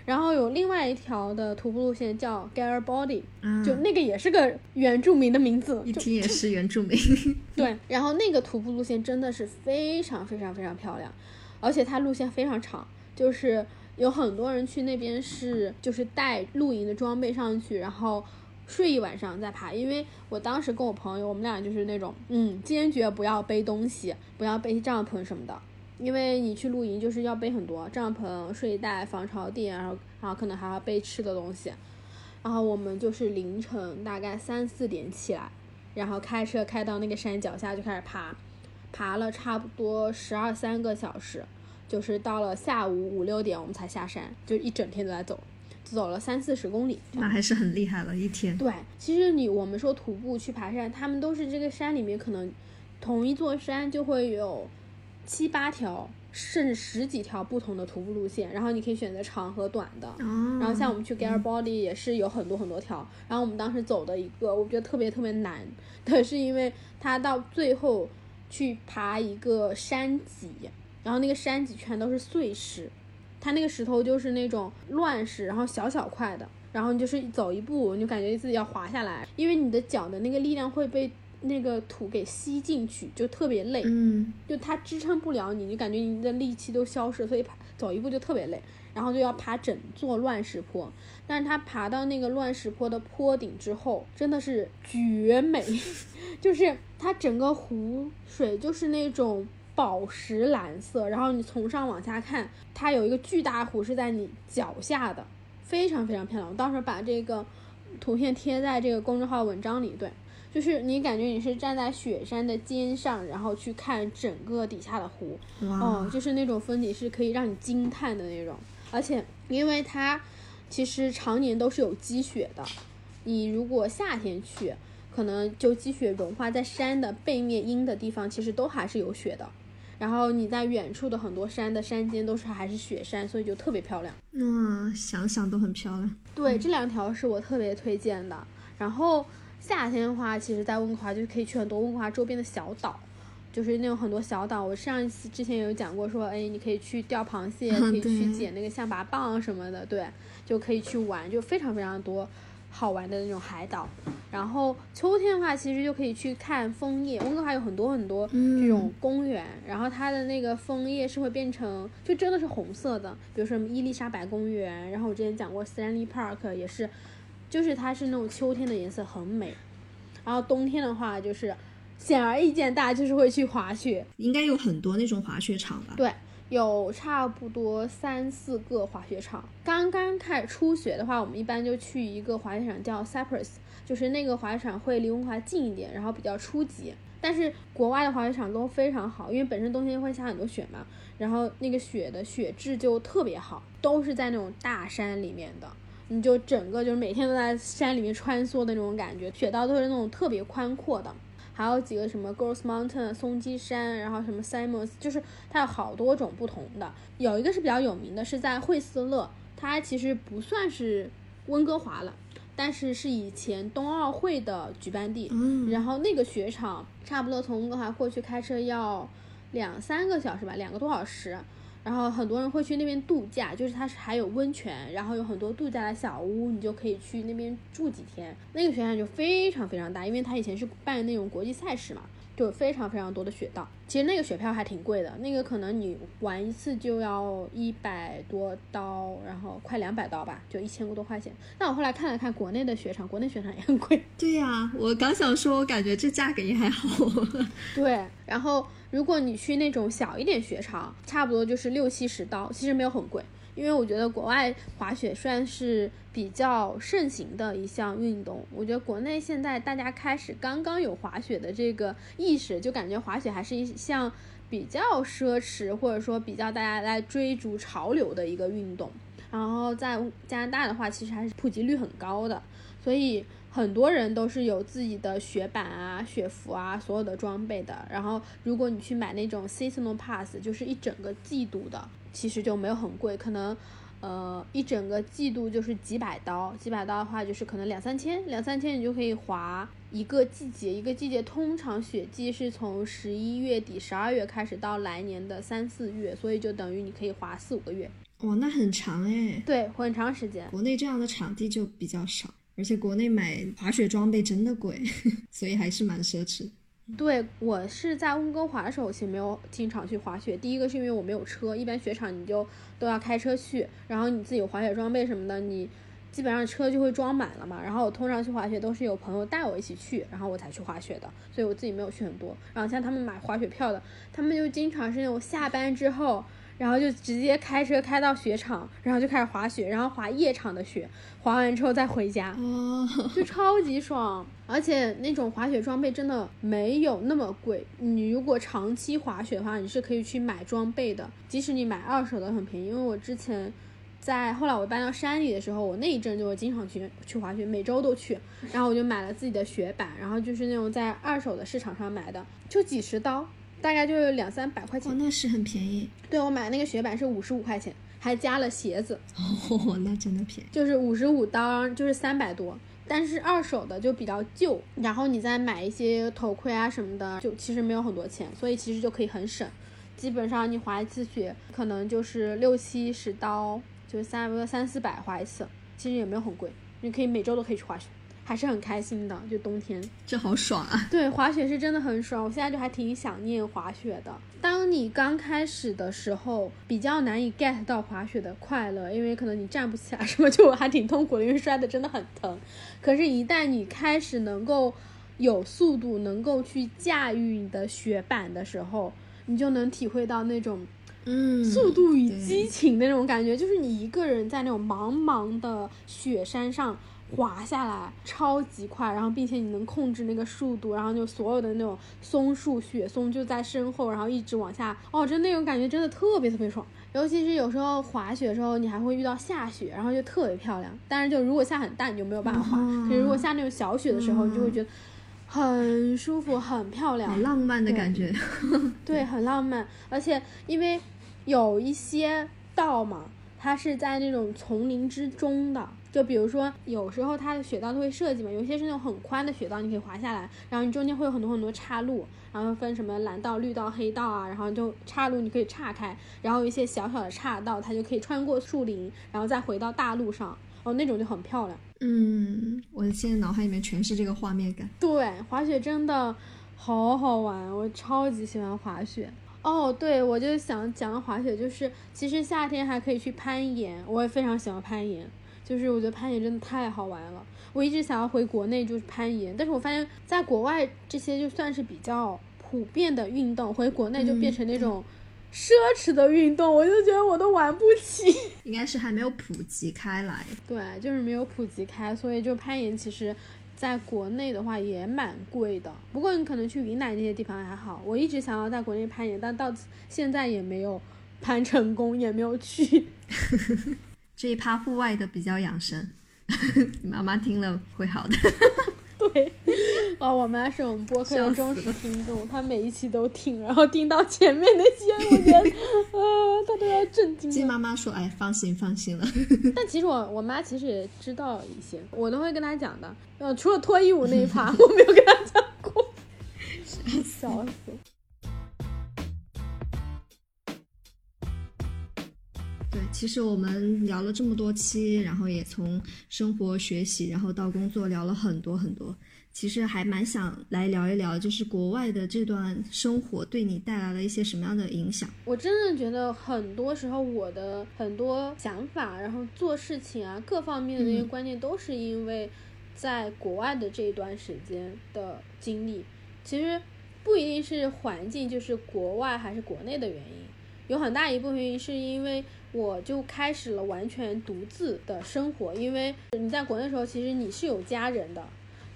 Speaker 1: 然后有另外一条的徒步路线叫 Garibaldi，就那个也是个原住民的名字，
Speaker 2: 一听也是原住民。
Speaker 1: 对，然后那个徒步路线真的是非常非常非常漂亮，而且它路线非常长，就是有很多人去那边是就是带露营的装备上去，然后。睡一晚上再爬，因为我当时跟我朋友，我们俩就是那种，嗯，坚决不要背东西，不要背帐篷什么的，因为你去露营就是要背很多帐篷、睡袋、防潮垫，然后，然后可能还要背吃的东西。然后我们就是凌晨大概三四点起来，然后开车开到那个山脚下就开始爬，爬了差不多十二三个小时，就是到了下午五六点我们才下山，就一整天都在走。走了三四十公里，
Speaker 2: 那还是很厉害了，一天。
Speaker 1: 对，其实你我们说徒步去爬山，他们都是这个山里面可能同一座山就会有七八条，甚至十几条不同的徒步路线，然后你可以选择长和短的。
Speaker 2: 哦。
Speaker 1: 然后像我们去 Garibaldi 也是有很多很多条，然后我们当时走的一个，我觉得特别特别难 的是因为它到最后去爬一个山脊，然后那个山脊全都是碎石。它那个石头就是那种乱石，然后小小块的，然后你就是走一步，你就感觉自己要滑下来，因为你的脚的那个力量会被那个土给吸进去，就特别累。
Speaker 2: 嗯，
Speaker 1: 就它支撑不了你，就感觉你的力气都消失，所以爬走一步就特别累，然后就要爬整座乱石坡。但是它爬到那个乱石坡的坡顶之后，真的是绝美，就是它整个湖水就是那种。宝石蓝色，然后你从上往下看，它有一个巨大湖是在你脚下的，非常非常漂亮。我到时候把这个图片贴在这个公众号文章里。对，就是你感觉你是站在雪山的肩上，然后去看整个底下的湖，哦，就是那种风景是可以让你惊叹的那种。而且因为它其实常年都是有积雪的，你如果夏天去，可能就积雪融化在山的背面阴的地方，其实都还是有雪的。然后你在远处的很多山的山间都是还是雪山，所以就特别漂亮。
Speaker 2: 嗯，想想都很漂亮。
Speaker 1: 对，这两条是我特别推荐的。然后夏天的话，其实在温哥华就可以去很多温哥华周边的小岛。就是那种很多小岛。我上一次之前有讲过，说哎，你可以去钓螃蟹，
Speaker 2: 嗯
Speaker 1: 可以去捡那个象拔蚌什么的，对，就可以去玩，就非常非常多好玩的那种海岛。然后秋天的话，其实就可以去看枫叶。温哥华有很多很多这种公园，然后它的那个枫叶是会变成，就真的是红色的。比如说什么伊丽莎白公园，然后我之前讲过 Stanley Park 也是，就是它是那种秋天的颜色很美。然后冬天的话，就是显而易见，大家就是会去滑雪。
Speaker 2: 应该有很多那种滑雪场吧？
Speaker 1: 对，有差不多三四个滑雪场。刚刚开始初学的话，我们一般就去一个滑雪场叫 Cypress，就是那个滑雪场会离温华近一点，然后比较初级。但是国外的滑雪场都非常好，因为本身冬天会下很多雪嘛，然后那个雪的雪质就特别好，都是在那种大山里面的。你就整个就是每天都在山里面穿梭的那种感觉，雪道都是那种特别宽阔的。还有几个什么 Girls Mountain 松鸡山，然后什么 Simons，就是它有好多种不同的。有一个是比较有名的，是在惠斯勒，它其实不算是温哥华了，但是是以前冬奥会的举办地。
Speaker 2: 嗯，
Speaker 1: 然后那个雪场差不多从温哥华过去开车要两三个小时吧，两个多小时。然后很多人会去那边度假，就是它是还有温泉，然后有很多度假的小屋，你就可以去那边住几天。那个学校就非常非常大，因为它以前是办那种国际赛事嘛，就非常非常多的雪道。其实那个雪票还挺贵的，那个可能你玩一次就要一百多刀，然后快两百刀吧，就一千多块钱。但我后来看了看国内的雪场，国内雪场也很贵。
Speaker 2: 对呀、我刚想说，我感觉这价格也还好。
Speaker 1: 对，然后如果你去那种小一点雪场，差不多就是六七十刀，其实没有很贵。因为我觉得国外滑雪算是比较盛行的一项运动，我觉得国内现在大家开始刚刚有滑雪的这个意识，就感觉滑雪还是一项比较奢侈，或者说比较大家在追逐潮流的一个运动。然后在加拿大的话，其实还是普及率很高的，所以很多人都是有自己的雪板啊、雪服啊，所有的装备的。然后如果你去买那种 seasonal pass，就是一整个季度的，其实就没有很贵，可能。呃，一整个季度就是几百刀，几百刀的话就是可能两三千，两三千你就可以滑一个季节。一个季节通常雪季是从十一月底、十二月开始到来年的三四月，所以就等于你可以滑四五个月，
Speaker 2: 哇，那很长哎。
Speaker 1: 对，很长时间。
Speaker 2: 国内这样的场地就比较少，而且国内买滑雪装备真的贵，所以还是蛮奢侈。
Speaker 1: 对我是在温哥华的时候，其实没有经常去滑雪。第一个是因为我没有车，一般雪场你就都要开车去，然后你自己滑雪装备什么的，你基本上车就会装满了嘛。然后我通常去滑雪都是有朋友带我一起去，然后我才去滑雪的，所以我自己没有去很多。然后像他们买滑雪票的，他们就经常是那种下班之后。然后就直接开车开到雪场，然后就开始滑雪，然后滑夜场的雪，滑完之后再回家。
Speaker 2: 哦，
Speaker 1: 就超级爽，而且那种滑雪装备真的没有那么贵。你如果长期滑雪的话，你是可以去买装备的，即使你买二手的很便宜。因为我之前在后来我搬到山里的时候，我那一阵就经常去去滑雪，每周都去。然后我就买了自己的雪板，然后就是那种在二手的市场上买的，就几十刀，大概就是两三百块
Speaker 2: 哇，
Speaker 1: 钱。
Speaker 2: 那是很便宜
Speaker 1: 对我买那个雪板是五十五块钱，还加了鞋子。
Speaker 2: 哦，那真的便宜。
Speaker 1: 就是五十五刀，就是三百多。但是二手的就比较旧，然后你再买一些头盔啊什么的，就其实没有很多钱，所以其实就可以很省。基本上你滑一次雪，可能就是六七十刀，就是三三四百滑一次，其实也没有很贵，你可以每周都可以去滑雪，还是很开心的。就冬天，
Speaker 2: 这好爽啊！
Speaker 1: 对，滑雪是真的很爽，我现在就还挺想念滑雪的。当你刚开始的时候，比较难以 get 到滑雪的快乐，因为可能你站不起来 什么，就还挺痛苦的，因为摔的真的很疼。可是，一旦你开始能够有速度，能够去驾驭你的雪板的时候，你就能体会到那种
Speaker 2: 嗯，
Speaker 1: 速度与激情的那种感觉，就是你一个人在那种茫茫的雪山上滑下来，超级快，然后并且你能控制那个速度，然后就所有的那种松树、雪松就在身后，然后一直往下，哦，真那种感觉真的特别特别爽。尤其是有时候滑雪的时候，你还会遇到下雪，然后就特别漂亮。但是就如果下很大，你就没有办法滑。
Speaker 2: 嗯
Speaker 1: 可是如果下那种小雪的时候，你就会觉得很舒服、很漂
Speaker 2: 好
Speaker 1: 亮。
Speaker 2: 浪漫的感觉。
Speaker 1: 对，很浪漫，而且因为有一些道嘛，它是在那种丛林之中的。就比如说，有时候它的雪道都会设计嘛，有些是那种很宽的雪道，你可以滑下来，然后你中间会有很多很多岔路，然后分什么蓝道、绿道、黑道啊，然后就岔路你可以岔开，然后一些小小的岔道，它就可以穿过树林，然后再回到大路上，哦，那种就很漂亮。
Speaker 2: 嗯，我现在脑海里面全是这个画面感。
Speaker 1: 对，滑雪真的好好玩，我超级喜欢滑雪。哦，对，我就想讲滑雪，就是其实夏天还可以去攀岩，我也非常喜欢攀岩。就是我觉得攀岩真的太好玩了，我一直想要回国内就是攀岩，但是我发现在国外这些就算是比较普遍的运动，回国内就变成那种奢侈的运动，我就觉得我都玩不起。
Speaker 2: 应该是还没有普及开来。
Speaker 1: 对，就是没有普及开，所以就攀岩其实在国内的话也蛮贵的。不过你可能去云南那些地方还好，我一直想要在国内攀岩，但到现在也没有攀成功，也没有去。
Speaker 2: 这一趴户外的比较养生，妈妈听了会好的。
Speaker 1: 对，哦，我妈是我们播客的忠实听众，她每一期都听，然后听到前面那些，我觉得，呃，她都要震惊。
Speaker 2: 金妈妈说：“哎，放心，放心了。”
Speaker 1: 但其实我我妈其实也知道一些，我都会跟她讲的。呃，除了脱衣舞那一趴，我没有跟她讲过。笑死。
Speaker 2: 其实我们聊了这么多期，然后也从生活、学习，然后到工作聊了很多很多。其实还蛮想来聊一聊，就是国外的这段生活对你带来了一些什么样的影响？
Speaker 1: 我真的觉得很多时候我的很多想法，然后做事情啊，各方面的那些观念，都是因为在国外的这一段时间的经历。其实不一定是环境，就是国外还是国内的原因，有很大一部分原因是因为。我就开始了完全独自的生活，因为你在国内的时候，其实你是有家人的，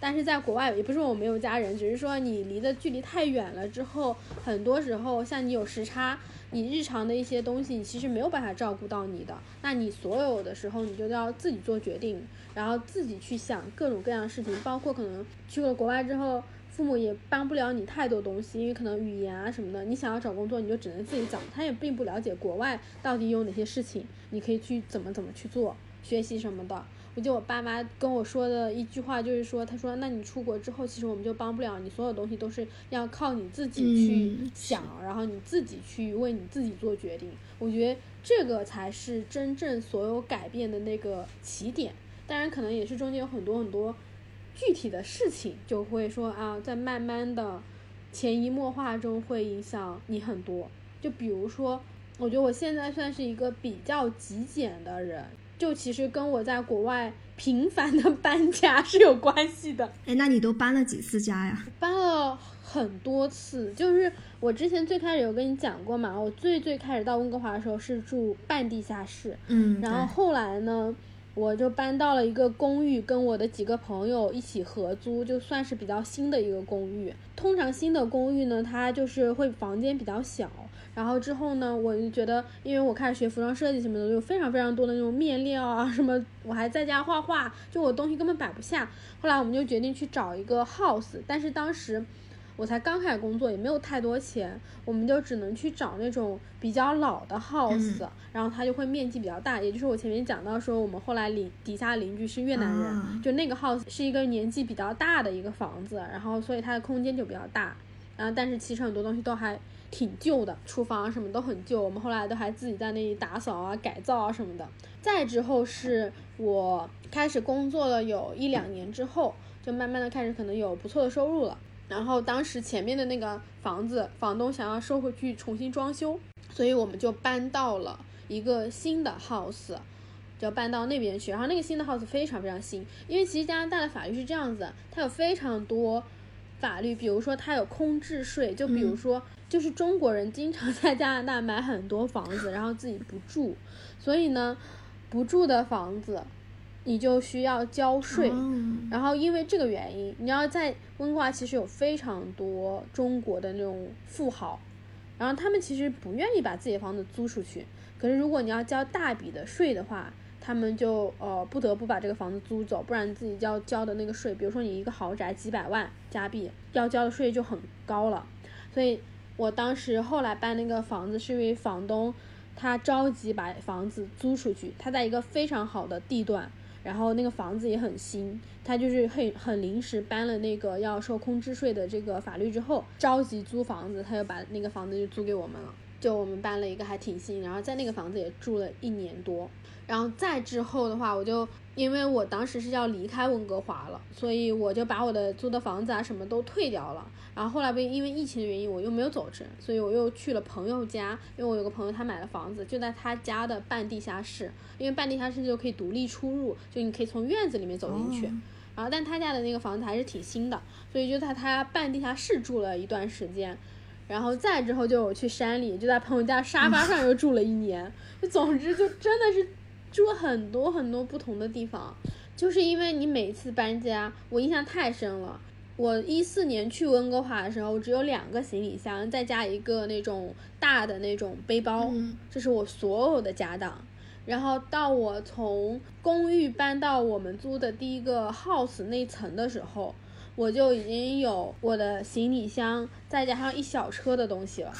Speaker 1: 但是在国外也不是我没有家人，只是说你离的距离太远了之后，很多时候像你有时差，你日常的一些东西，你其实没有办法照顾到你的，那你所有的时候你就要自己做决定，然后自己去想各种各样的事情，包括可能去了国外之后。父母也帮不了你太多东西，因为可能语言啊什么的，你想要找工作，你就只能自己找。他也并不了解国外到底有哪些事情，你可以去怎么怎么去做，学习什么的。我记得我爸妈跟我说的一句话就是说，他说，那你出国之后，其实我们就帮不了你，所有东西都是要靠你自己去想，然后你自己去为你自己做决定。我觉得这个才是真正所有改变的那个起点。当然，可能也是中间有很多很多。具体的事情就会说啊，在慢慢的潜移默化中会影响你很多。就比如说，我觉得我现在算是一个比较极简的人，就其实跟我在国外频繁的 搬家是有关系的。
Speaker 2: 哎，那你都搬了几次家呀？
Speaker 1: 搬了很多次。就是我之前最开始有跟你讲过嘛，我最最开始到温哥华的时候是住半地下室，
Speaker 2: 嗯，
Speaker 1: 然后后来呢？我就搬到了一个公寓，跟我的几个朋友一起合租，就算是比较新的一个公寓。通常新的公寓呢，它就是会房间比较小。然后之后呢，我就觉得，因为我开始学服装设计什么的，有非常非常多的那种面料啊什么，我还在家画画，就我东西根本摆不下。后来我们就决定去找一个 house，但是当时。我才刚开始工作，也没有太多钱，我们就只能去找那种比较老的 house，然后它就会面积比较大。也就是我前面讲到说，我们后来邻底下邻居是越南人，就那个 house 是一个年纪比较大的一个房子，然后所以它的空间就比较大，然后但是其实很多东西都还挺旧的，厨房什么都很旧。我们后来都还自己在那里打扫啊、改造啊什么的。再之后是我开始工作了有一两年之后，就慢慢的开始可能有不错的收入了。然后当时前面的那个房子，房东想要收回去重新装修，所以我们就搬到了一个新的 house，就搬到那边去。然后那个新的 house 非常非常新，因为其实加拿大的法律是这样子，它有非常多法律，比如说它有空置税，就比如说就是中国人经常 在加拿大买很多房子，然后自己不住，所以呢，不住的房子。你就需要交税，然后因为这个原因，你要在温哥华其实有非常多中国的那种富豪，然后他们其实不愿意把自己的房子租出去，可是如果你要交大笔的税的话，他们就呃不得不把这个房子租走，不然自己要交的那个税，比如说你一个豪宅几百万加币要交的税就很高了，所以我当时后来搬那个房子是因为房东。他着急把房子租出去，他在一个非常好的地段，然后那个房子也很新，他就是很很临时搬了那个要收空置税的这个法律之后，着急租房子，他就把那个房子就租给我们了。就我们搬了一个还挺新，然后在那个房子也住了一年多，然后再之后的话，我就因为我当时是要离开温哥华了，所以我就把我的租的房子啊什么都退掉了。然后后来不因为疫情的原因，我又没有走成，所以我又去了朋友家，因为我有个朋友他买了房子，就在他家的半地下室，因为半地下室就可以独立出入，就你可以从院子里面走进去。然后但他家的那个房子还是挺新的，所以就在他半地下室住了一段时间。然后再之后就我去山里，就在朋友家沙发上又住了一年。就总之就真的是住了很多很多不同的地方，就是因为你每次搬家，我印象太深了。我一四年去温哥华的时候，只有两个行李箱，再加一个那种大的那种背包，这是我所有的家当。然后到我从公寓搬到我们租的第一个 house 那层的时候。我就已经有我的行李箱，再加上一小车的东西了。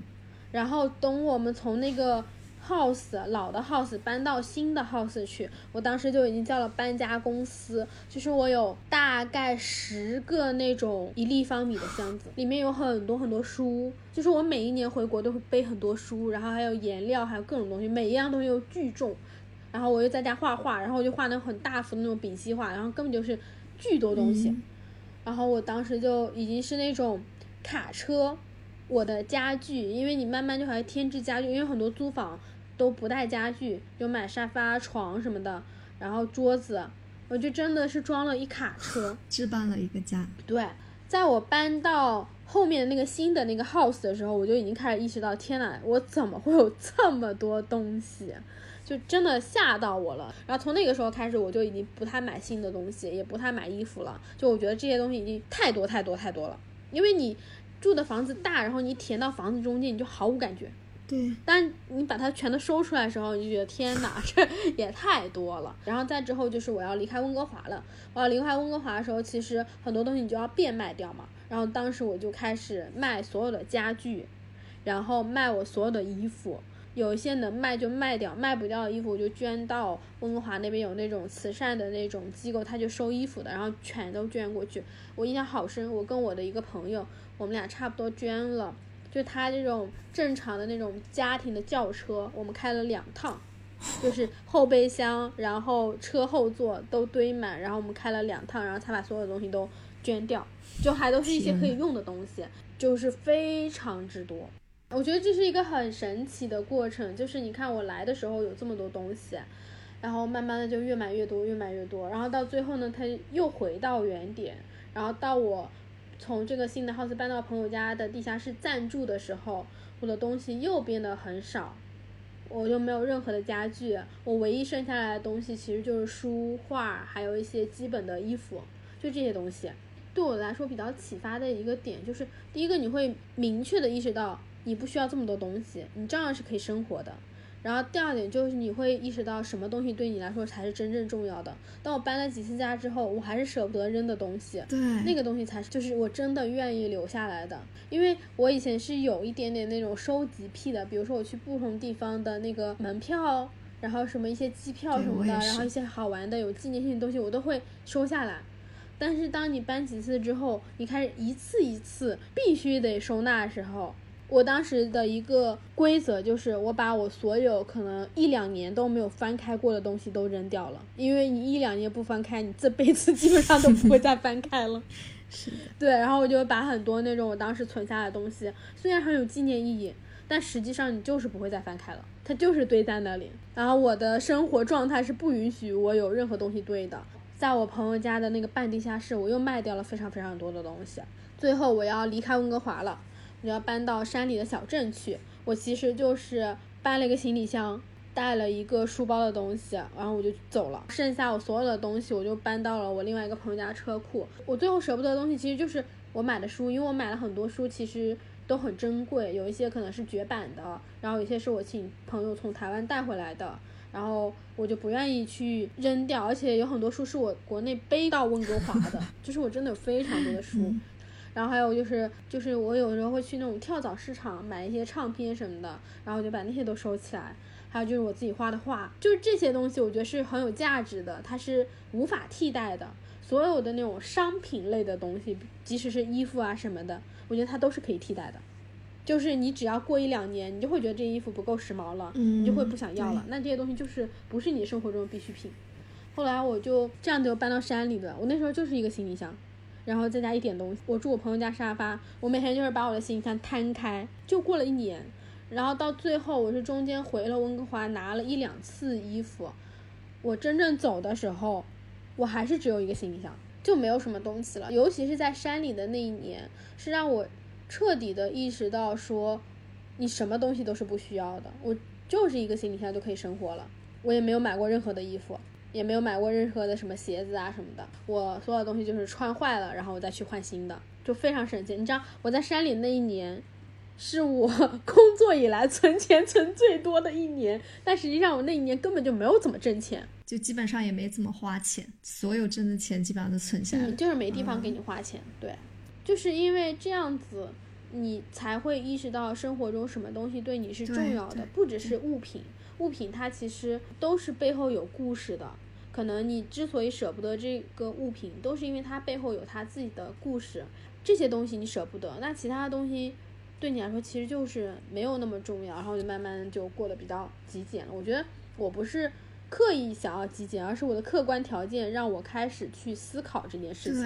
Speaker 1: 然后等我们从那个 house 老的 house 搬到新的 house 去，我当时就已经叫了搬家公司。就是我有大概十个那种一立方米的箱子，里面有很多很多书。就是我每一年回国都会背很多书，然后还有颜料，还有各种东西，每一样东西都巨重。然后我又在家画画，然后我就画那种很大幅的那种丙烯画，然后根本就是巨多东西。然后我当时就已经是那种卡车，我的家具，因为你慢慢就还添置家具，因为很多租房都不带家具，就买沙发、床什么的，然后桌子，我就真的是装了一卡车，
Speaker 2: 置办了一个家。
Speaker 1: 对，在我搬到后面那个新的那个 house 的时候，我就已经开始意识到，天呐，我怎么会有这么多东西？就真的吓到我了，然后从那个时候开始，我就已经不太买新的东西，也不太买衣服了。就我觉得这些东西已经太多太多太多了，因为你住的房子大，然后你填到房子中间，你就毫无感觉。
Speaker 2: 对。
Speaker 1: 但你把它全都收出来的时候，你就觉得天哪，这也太多了。然后再之后就是我要离开温哥华了。我要离开温哥华的时候，其实很多东西你就要变卖掉嘛。然后当时我就开始卖所有的家具，然后卖我所有的衣服。有一些能卖就卖掉，卖不掉的衣服我就捐到温哥华那边有那种慈善的那种机构，他就收衣服的，然后全都捐过去。我印象好深，我跟我的一个朋友，我们俩差不多捐了，就他这种正常的那种家庭的轿车，我们开了两趟，就是后备箱，然后车后座都堆满，然后我们开了两趟，然后才把所有的东西都捐掉，就还都是一些可以用的东西，就是非常之多。我觉得这是一个很神奇的过程，就是你看我来的时候有这么多东西，然后慢慢的就越买越多，越买越多，然后到最后呢，它又回到原点，然后到我从这个新的 house 搬到朋友家的地下室暂住的时候，我的东西又变得很少，我就没有任何的家具，我唯一剩下来的东西其实就是书画，还有一些基本的衣服，就这些东西，对我来说比较启发的一个点就是，第一个你会明确的意识到。你不需要这么多东西，你照样是可以生活的。然后第二点就是你会意识到什么东西对你来说才是真正重要的。当我搬了几次家之后，我还是舍不得扔的东西，
Speaker 2: 对，
Speaker 1: 那个东西才是就是我真的愿意留下来的。因为我以前是有一点点那种收集癖的，比如说我去不同地方的那个门票，然后什么一些机票什么的，然后一些好玩的有纪念性的东西，我都会收下来。但是当你搬几次之后，你开始一次一次必须得收纳的时候。我当时的一个规则就是，我把我所有可能一两年都没有翻开过的东西都扔掉了，因为你一两年不翻开，你这辈子 基本上都不会再翻开了。
Speaker 2: 是，
Speaker 1: 对，然后我就把很多那种我当时存下来的东西，虽然很有纪念意义，但实际上你就是不会再翻开了，它就是堆在那里。然后我的生活状态是不允许我有任何东西堆的，在我朋友家的那个半地下室，我又卖掉了非常非常多的东西。最后我要离开温哥华了。我要搬到山里的小镇去，我其实就是搬了一个行李箱，带了一个书包的东西，然后我就走了。剩下我所有的东西，我就搬到了我另外一个朋友家车库。我最后舍不得的东西，其实就是我买的书，因为我买了很多书，其实都很珍贵，有一些可能是绝版的，然后有些是我请朋友从台湾带回来的，然后我就不愿意去扔掉。而且有很多书是我国内背到温哥华的，就是我真的有非常多的书。然后还有就是就是我有时候会去那种跳蚤市场买一些唱片什么的，然后我就把那些都收起来。还有就是我自己画的画，就是这些东西，我觉得是很有价值的，它是无法替代的。所有的那种商品类的东西，即使是衣服啊什么的，我觉得它都是可以替代的。就是你只要过一两年，你就会觉得这衣服不够时髦了，
Speaker 2: 嗯
Speaker 1: 你就会不想要了。那这些东西就是不是你生活中的必需品。后来我就这样就搬到山里了。我那时候就是一个行李箱，然后再加一点东西。我住我朋友家沙发，我每天就是把我的行李箱摊开。就过了一年，然后到最后我是中间回了温哥华拿了一两次衣服。我真正走的时候，我还是只有一个行李箱，就没有什么东西了。尤其是在山里的那一年，是让我彻底的意识到说，你什么东西都是不需要的。我就是一个行李箱就可以生活了。我也没有买过任何的衣服，也没有买过任何的什么鞋子啊什么的。我所有东西就是穿坏了，然后我再去换新的，就非常省钱。你知道我在山里那一年，是我 工作以来存钱存最多的一年，但实际上我那一年根本就没有怎么挣钱。
Speaker 2: 就基本上也没怎么花钱，所有挣的钱基本上都存下来
Speaker 1: 就是没地方给你花钱，对，就是因为这样子，你才会意识到生活中什么东西对你是重要的，不只是物品，物品它其实都是背后有故事的。可能你之所以舍不得这个物品，都是因为它背后有它自己的故事。这些东西你舍不得，那其他的东西对你来说其实就是没有那么重要，然后就慢慢就过得比较极简了。我觉得我不是刻意想要极简，而是我的客观条件让我开始去思考这件事情。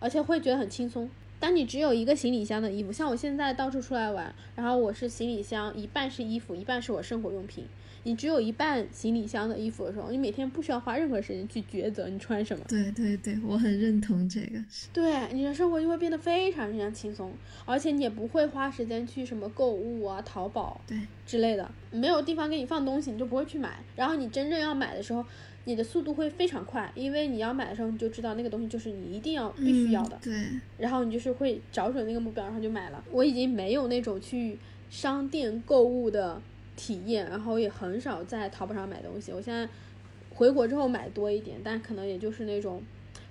Speaker 1: 而且会觉得很轻松。当你只有一个行李箱的衣服，像我现在到处出来玩，然后我是行李箱一半是衣服，一半是我生活用品。你只有一半行李箱的衣服的时候，你每天不需要花任何时间去抉择你穿什么。
Speaker 2: 对对对，我很认同这个。
Speaker 1: 对，你的生活就会变得非常非常轻松，而且你也不会花时间去什么购物啊、淘宝
Speaker 2: 对
Speaker 1: 之类的，没有地方给你放东西，你就不会去买。然后你真正要买的时候，你的速度会非常快，因为你要买的时候你就知道那个东西就是你一定要必须要的。
Speaker 2: 嗯、对，
Speaker 1: 然后你就是会找准那个目标，然后就买了。我已经没有那种去商店购物的体验，然后也很少在淘宝上买东西。我现在回国之后买多一点，但可能也就是那种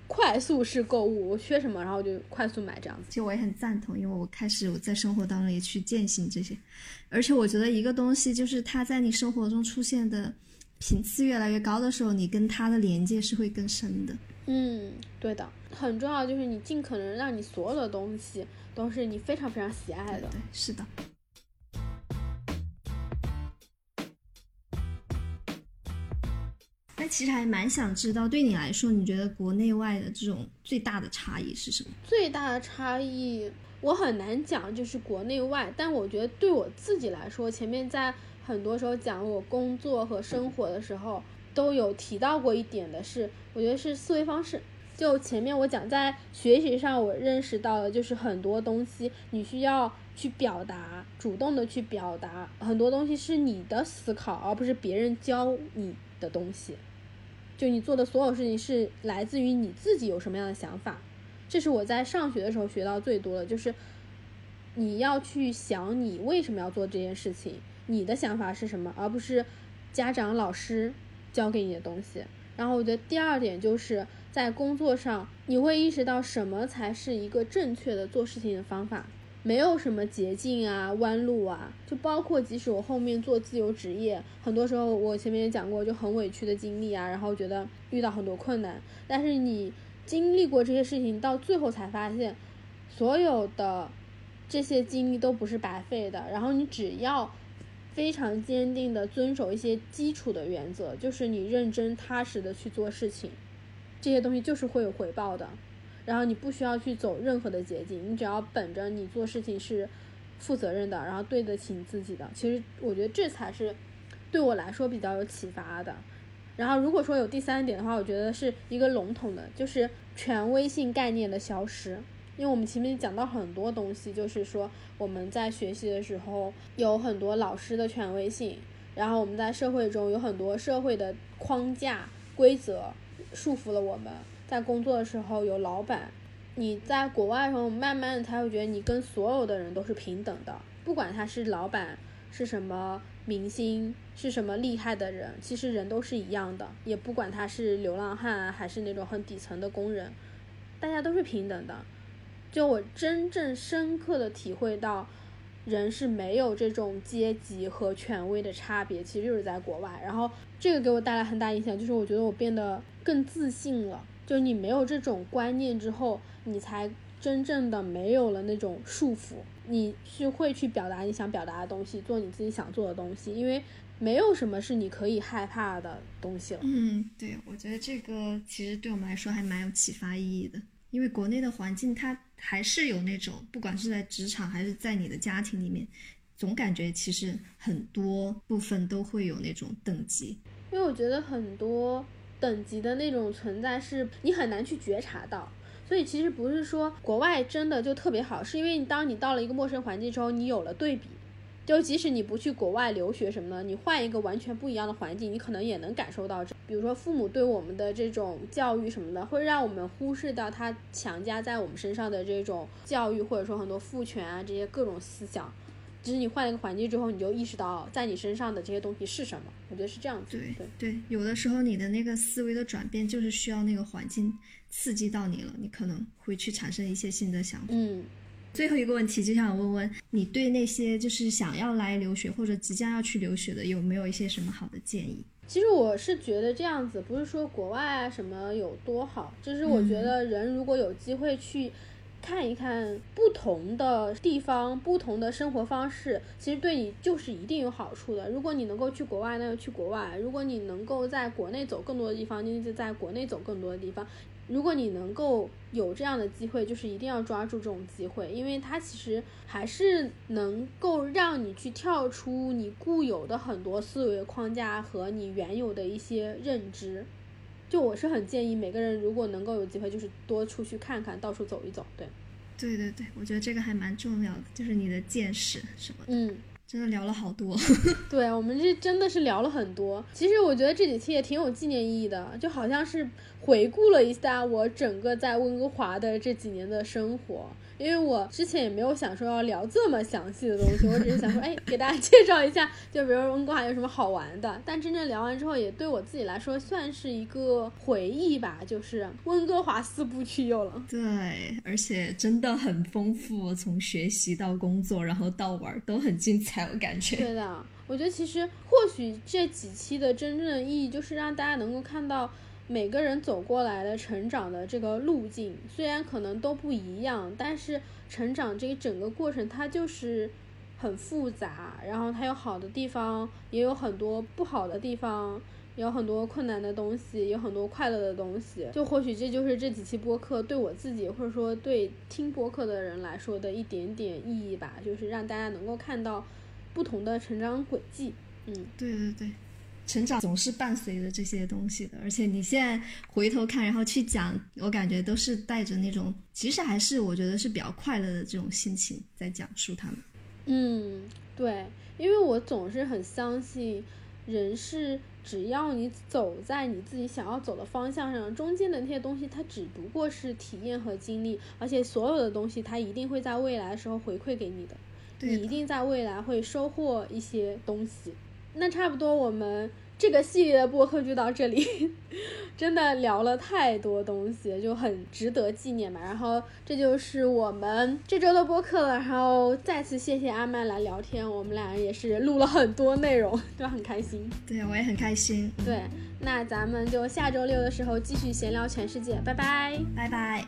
Speaker 1: 快速式购物，我缺什么然后就快速买这样子。
Speaker 2: 其实我也很赞同，因为我开始我在生活当中也去践行这些，而且我觉得一个东西就是它在你生活中出现的频次越来越高的时候，你跟它的连接是会更深的。
Speaker 1: 嗯，对的，很重要就是你尽可能让你所有的东西都是你非常非常喜爱的。
Speaker 2: 对，是的。那其实还蛮想知道，对你来说，你觉得国内外的这种最大的差异是什么？
Speaker 1: 最大的差异我很难讲，就是国内外，但我觉得对我自己来说，前面在很多时候讲我工作和生活的时候，都有提到过一点的是，我觉得是思维方式。就前面我讲，在学习上我认识到了，就是很多东西你需要去表达，主动的去表达，很多东西是你的思考，而不是别人教你的东西。就你做的所有事情是来自于你自己有什么样的想法，这是我在上学的时候学到最多的，就是你要去想你为什么要做这件事情，你的想法是什么，而不是家长、老师教给你的东西。然后我觉得第二点就是在工作上，你会意识到什么才是一个正确的做事情的方法。没有什么捷径啊、弯路啊，就包括即使我后面做自由职业，很多时候我前面也讲过，就很委屈的经历啊，然后觉得遇到很多困难，但是你经历过这些事情，到最后才发现，所有的这些经历都不是白费的。然后你只要非常坚定的遵守一些基础的原则，就是你认真踏实的去做事情，这些东西就是会有回报的。然后你不需要去走任何的捷径，你只要本着你做事情是负责任的，然后对得起你自己的。其实我觉得这才是对我来说比较有启发的。然后如果说有第三点的话，我觉得是一个笼统的，就是权威性概念的消失。因为我们前面讲到很多东西，就是说我们在学习的时候有很多老师的权威性，然后我们在社会中有很多社会的框架规则束缚了我们。在工作的时候有老板，你在国外的时候，慢慢的才会觉得你跟所有的人都是平等的，不管他是老板，是什么明星，是什么厉害的人，其实人都是一样的，也不管他是流浪汉还是那种很底层的工人，大家都是平等的。就我真正深刻的体会到，人是没有这种阶级和权威的差别，其实就是在国外。然后这个给我带来很大影响，就是我觉得我变得更自信了。就你没有这种观念之后，你才真正的没有了那种束缚，你是会去表达你想表达的东西，做你自己想做的东西，因为没有什么是你可以害怕的东西了。
Speaker 2: 嗯，对，我觉得这个其实对我们来说还蛮有启发意义的，因为国内的环境它还是有那种，不管是在职场还是在你的家庭里面，总感觉其实很多部分都会有那种等级。
Speaker 1: 因为我觉得很多。等级的那种存在是你很难去觉察到，所以其实不是说国外真的就特别好，是因为当你到了一个陌生环境之后，你有了对比，就即使你不去国外留学什么的，你换一个完全不一样的环境，你可能也能感受到这。比如说父母对我们的这种教育什么的，会让我们忽视到他强加在我们身上的这种教育，或者说很多父权啊这些各种思想。其实你换了一个环境之后，你就意识到在你身上的这些东西是什么。我觉得是这样子。
Speaker 2: 对
Speaker 1: 对
Speaker 2: 对，有的时候你的那个思维的转变，就是需要那个环境刺激到你了，你可能会去产生一些新的想法。
Speaker 1: 嗯，
Speaker 2: 最后一个问题就想问问你，对那些就是想要来留学或者即将要去留学的，有没有一些什么好的建议？
Speaker 1: 其实我是觉得这样子，不是说国外啊什么有多好，就是我觉得人如果有机会去。看一看不同的地方，不同的生活方式，其实对你就是一定有好处的。如果你能够去国外，那就去国外；如果你能够在国内走更多的地方，那就在国内走更多的地方。如果你能够有这样的机会，就是一定要抓住这种机会，因为它其实还是能够让你去跳出你固有的很多思维框架和你原有的一些认知。就我是很建议每个人，如果能够有机会，就是多出去看看，到处走一走。对，
Speaker 2: 对对对，我觉得这个还蛮重要的，就是你的见识什么的。嗯，真的聊了好多。
Speaker 1: 对我们这真的是聊了很多。其实我觉得这几期也挺有纪念意义的，就好像是回顾了一下我整个在温哥华的这几年的生活。因为我之前也没有想说要聊这么详细的东西，我只是想说，哎，给大家介绍一下，就比如温哥华有什么好玩的。但真正聊完之后，也对我自己来说算是一个回忆吧，就是温哥华四部曲有了。
Speaker 2: 对，而且真的很丰富，从学习到工作，然后到玩都很精彩，我感觉。
Speaker 1: 对的，我觉得其实或许这几期的真正的意义就是让大家能够看到。每个人走过来的成长的这个路径，虽然可能都不一样，但是成长这一整个过程它就是很复杂，然后它有好的地方，也有很多不好的地方，有很多困难的东西，有很多快乐的东西。就或许这就是这几期播客对我自己，或者说对听播客的人来说的一点点意义吧，就是让大家能够看到不同的成长轨迹。嗯，
Speaker 2: 对对对。成长总是伴随着这些东西的，而且你现在回头看，然后去讲，我感觉都是带着那种，其实还是我觉得是比较快乐的这种心情在讲述他们。
Speaker 1: 嗯，对，因为我总是很相信，人是只要你走在你自己想要走的方向上，中间的那些东西它只不过是体验和经历，而且所有的东西它一定会在未来的时候回馈给你的，你一定在未来会收获一些东西。那差不多，我们这个系列的播客就到这里，真的聊了太多东西，就很值得纪念嘛。然后这就是我们这周的播客了。然后再次谢谢阿曼来聊天，我们俩也是录了很多内容，都很开心。
Speaker 2: 对，我也很开心。
Speaker 1: 对，那咱们就下周六的时候继续闲聊全世界，拜拜，
Speaker 2: 拜拜。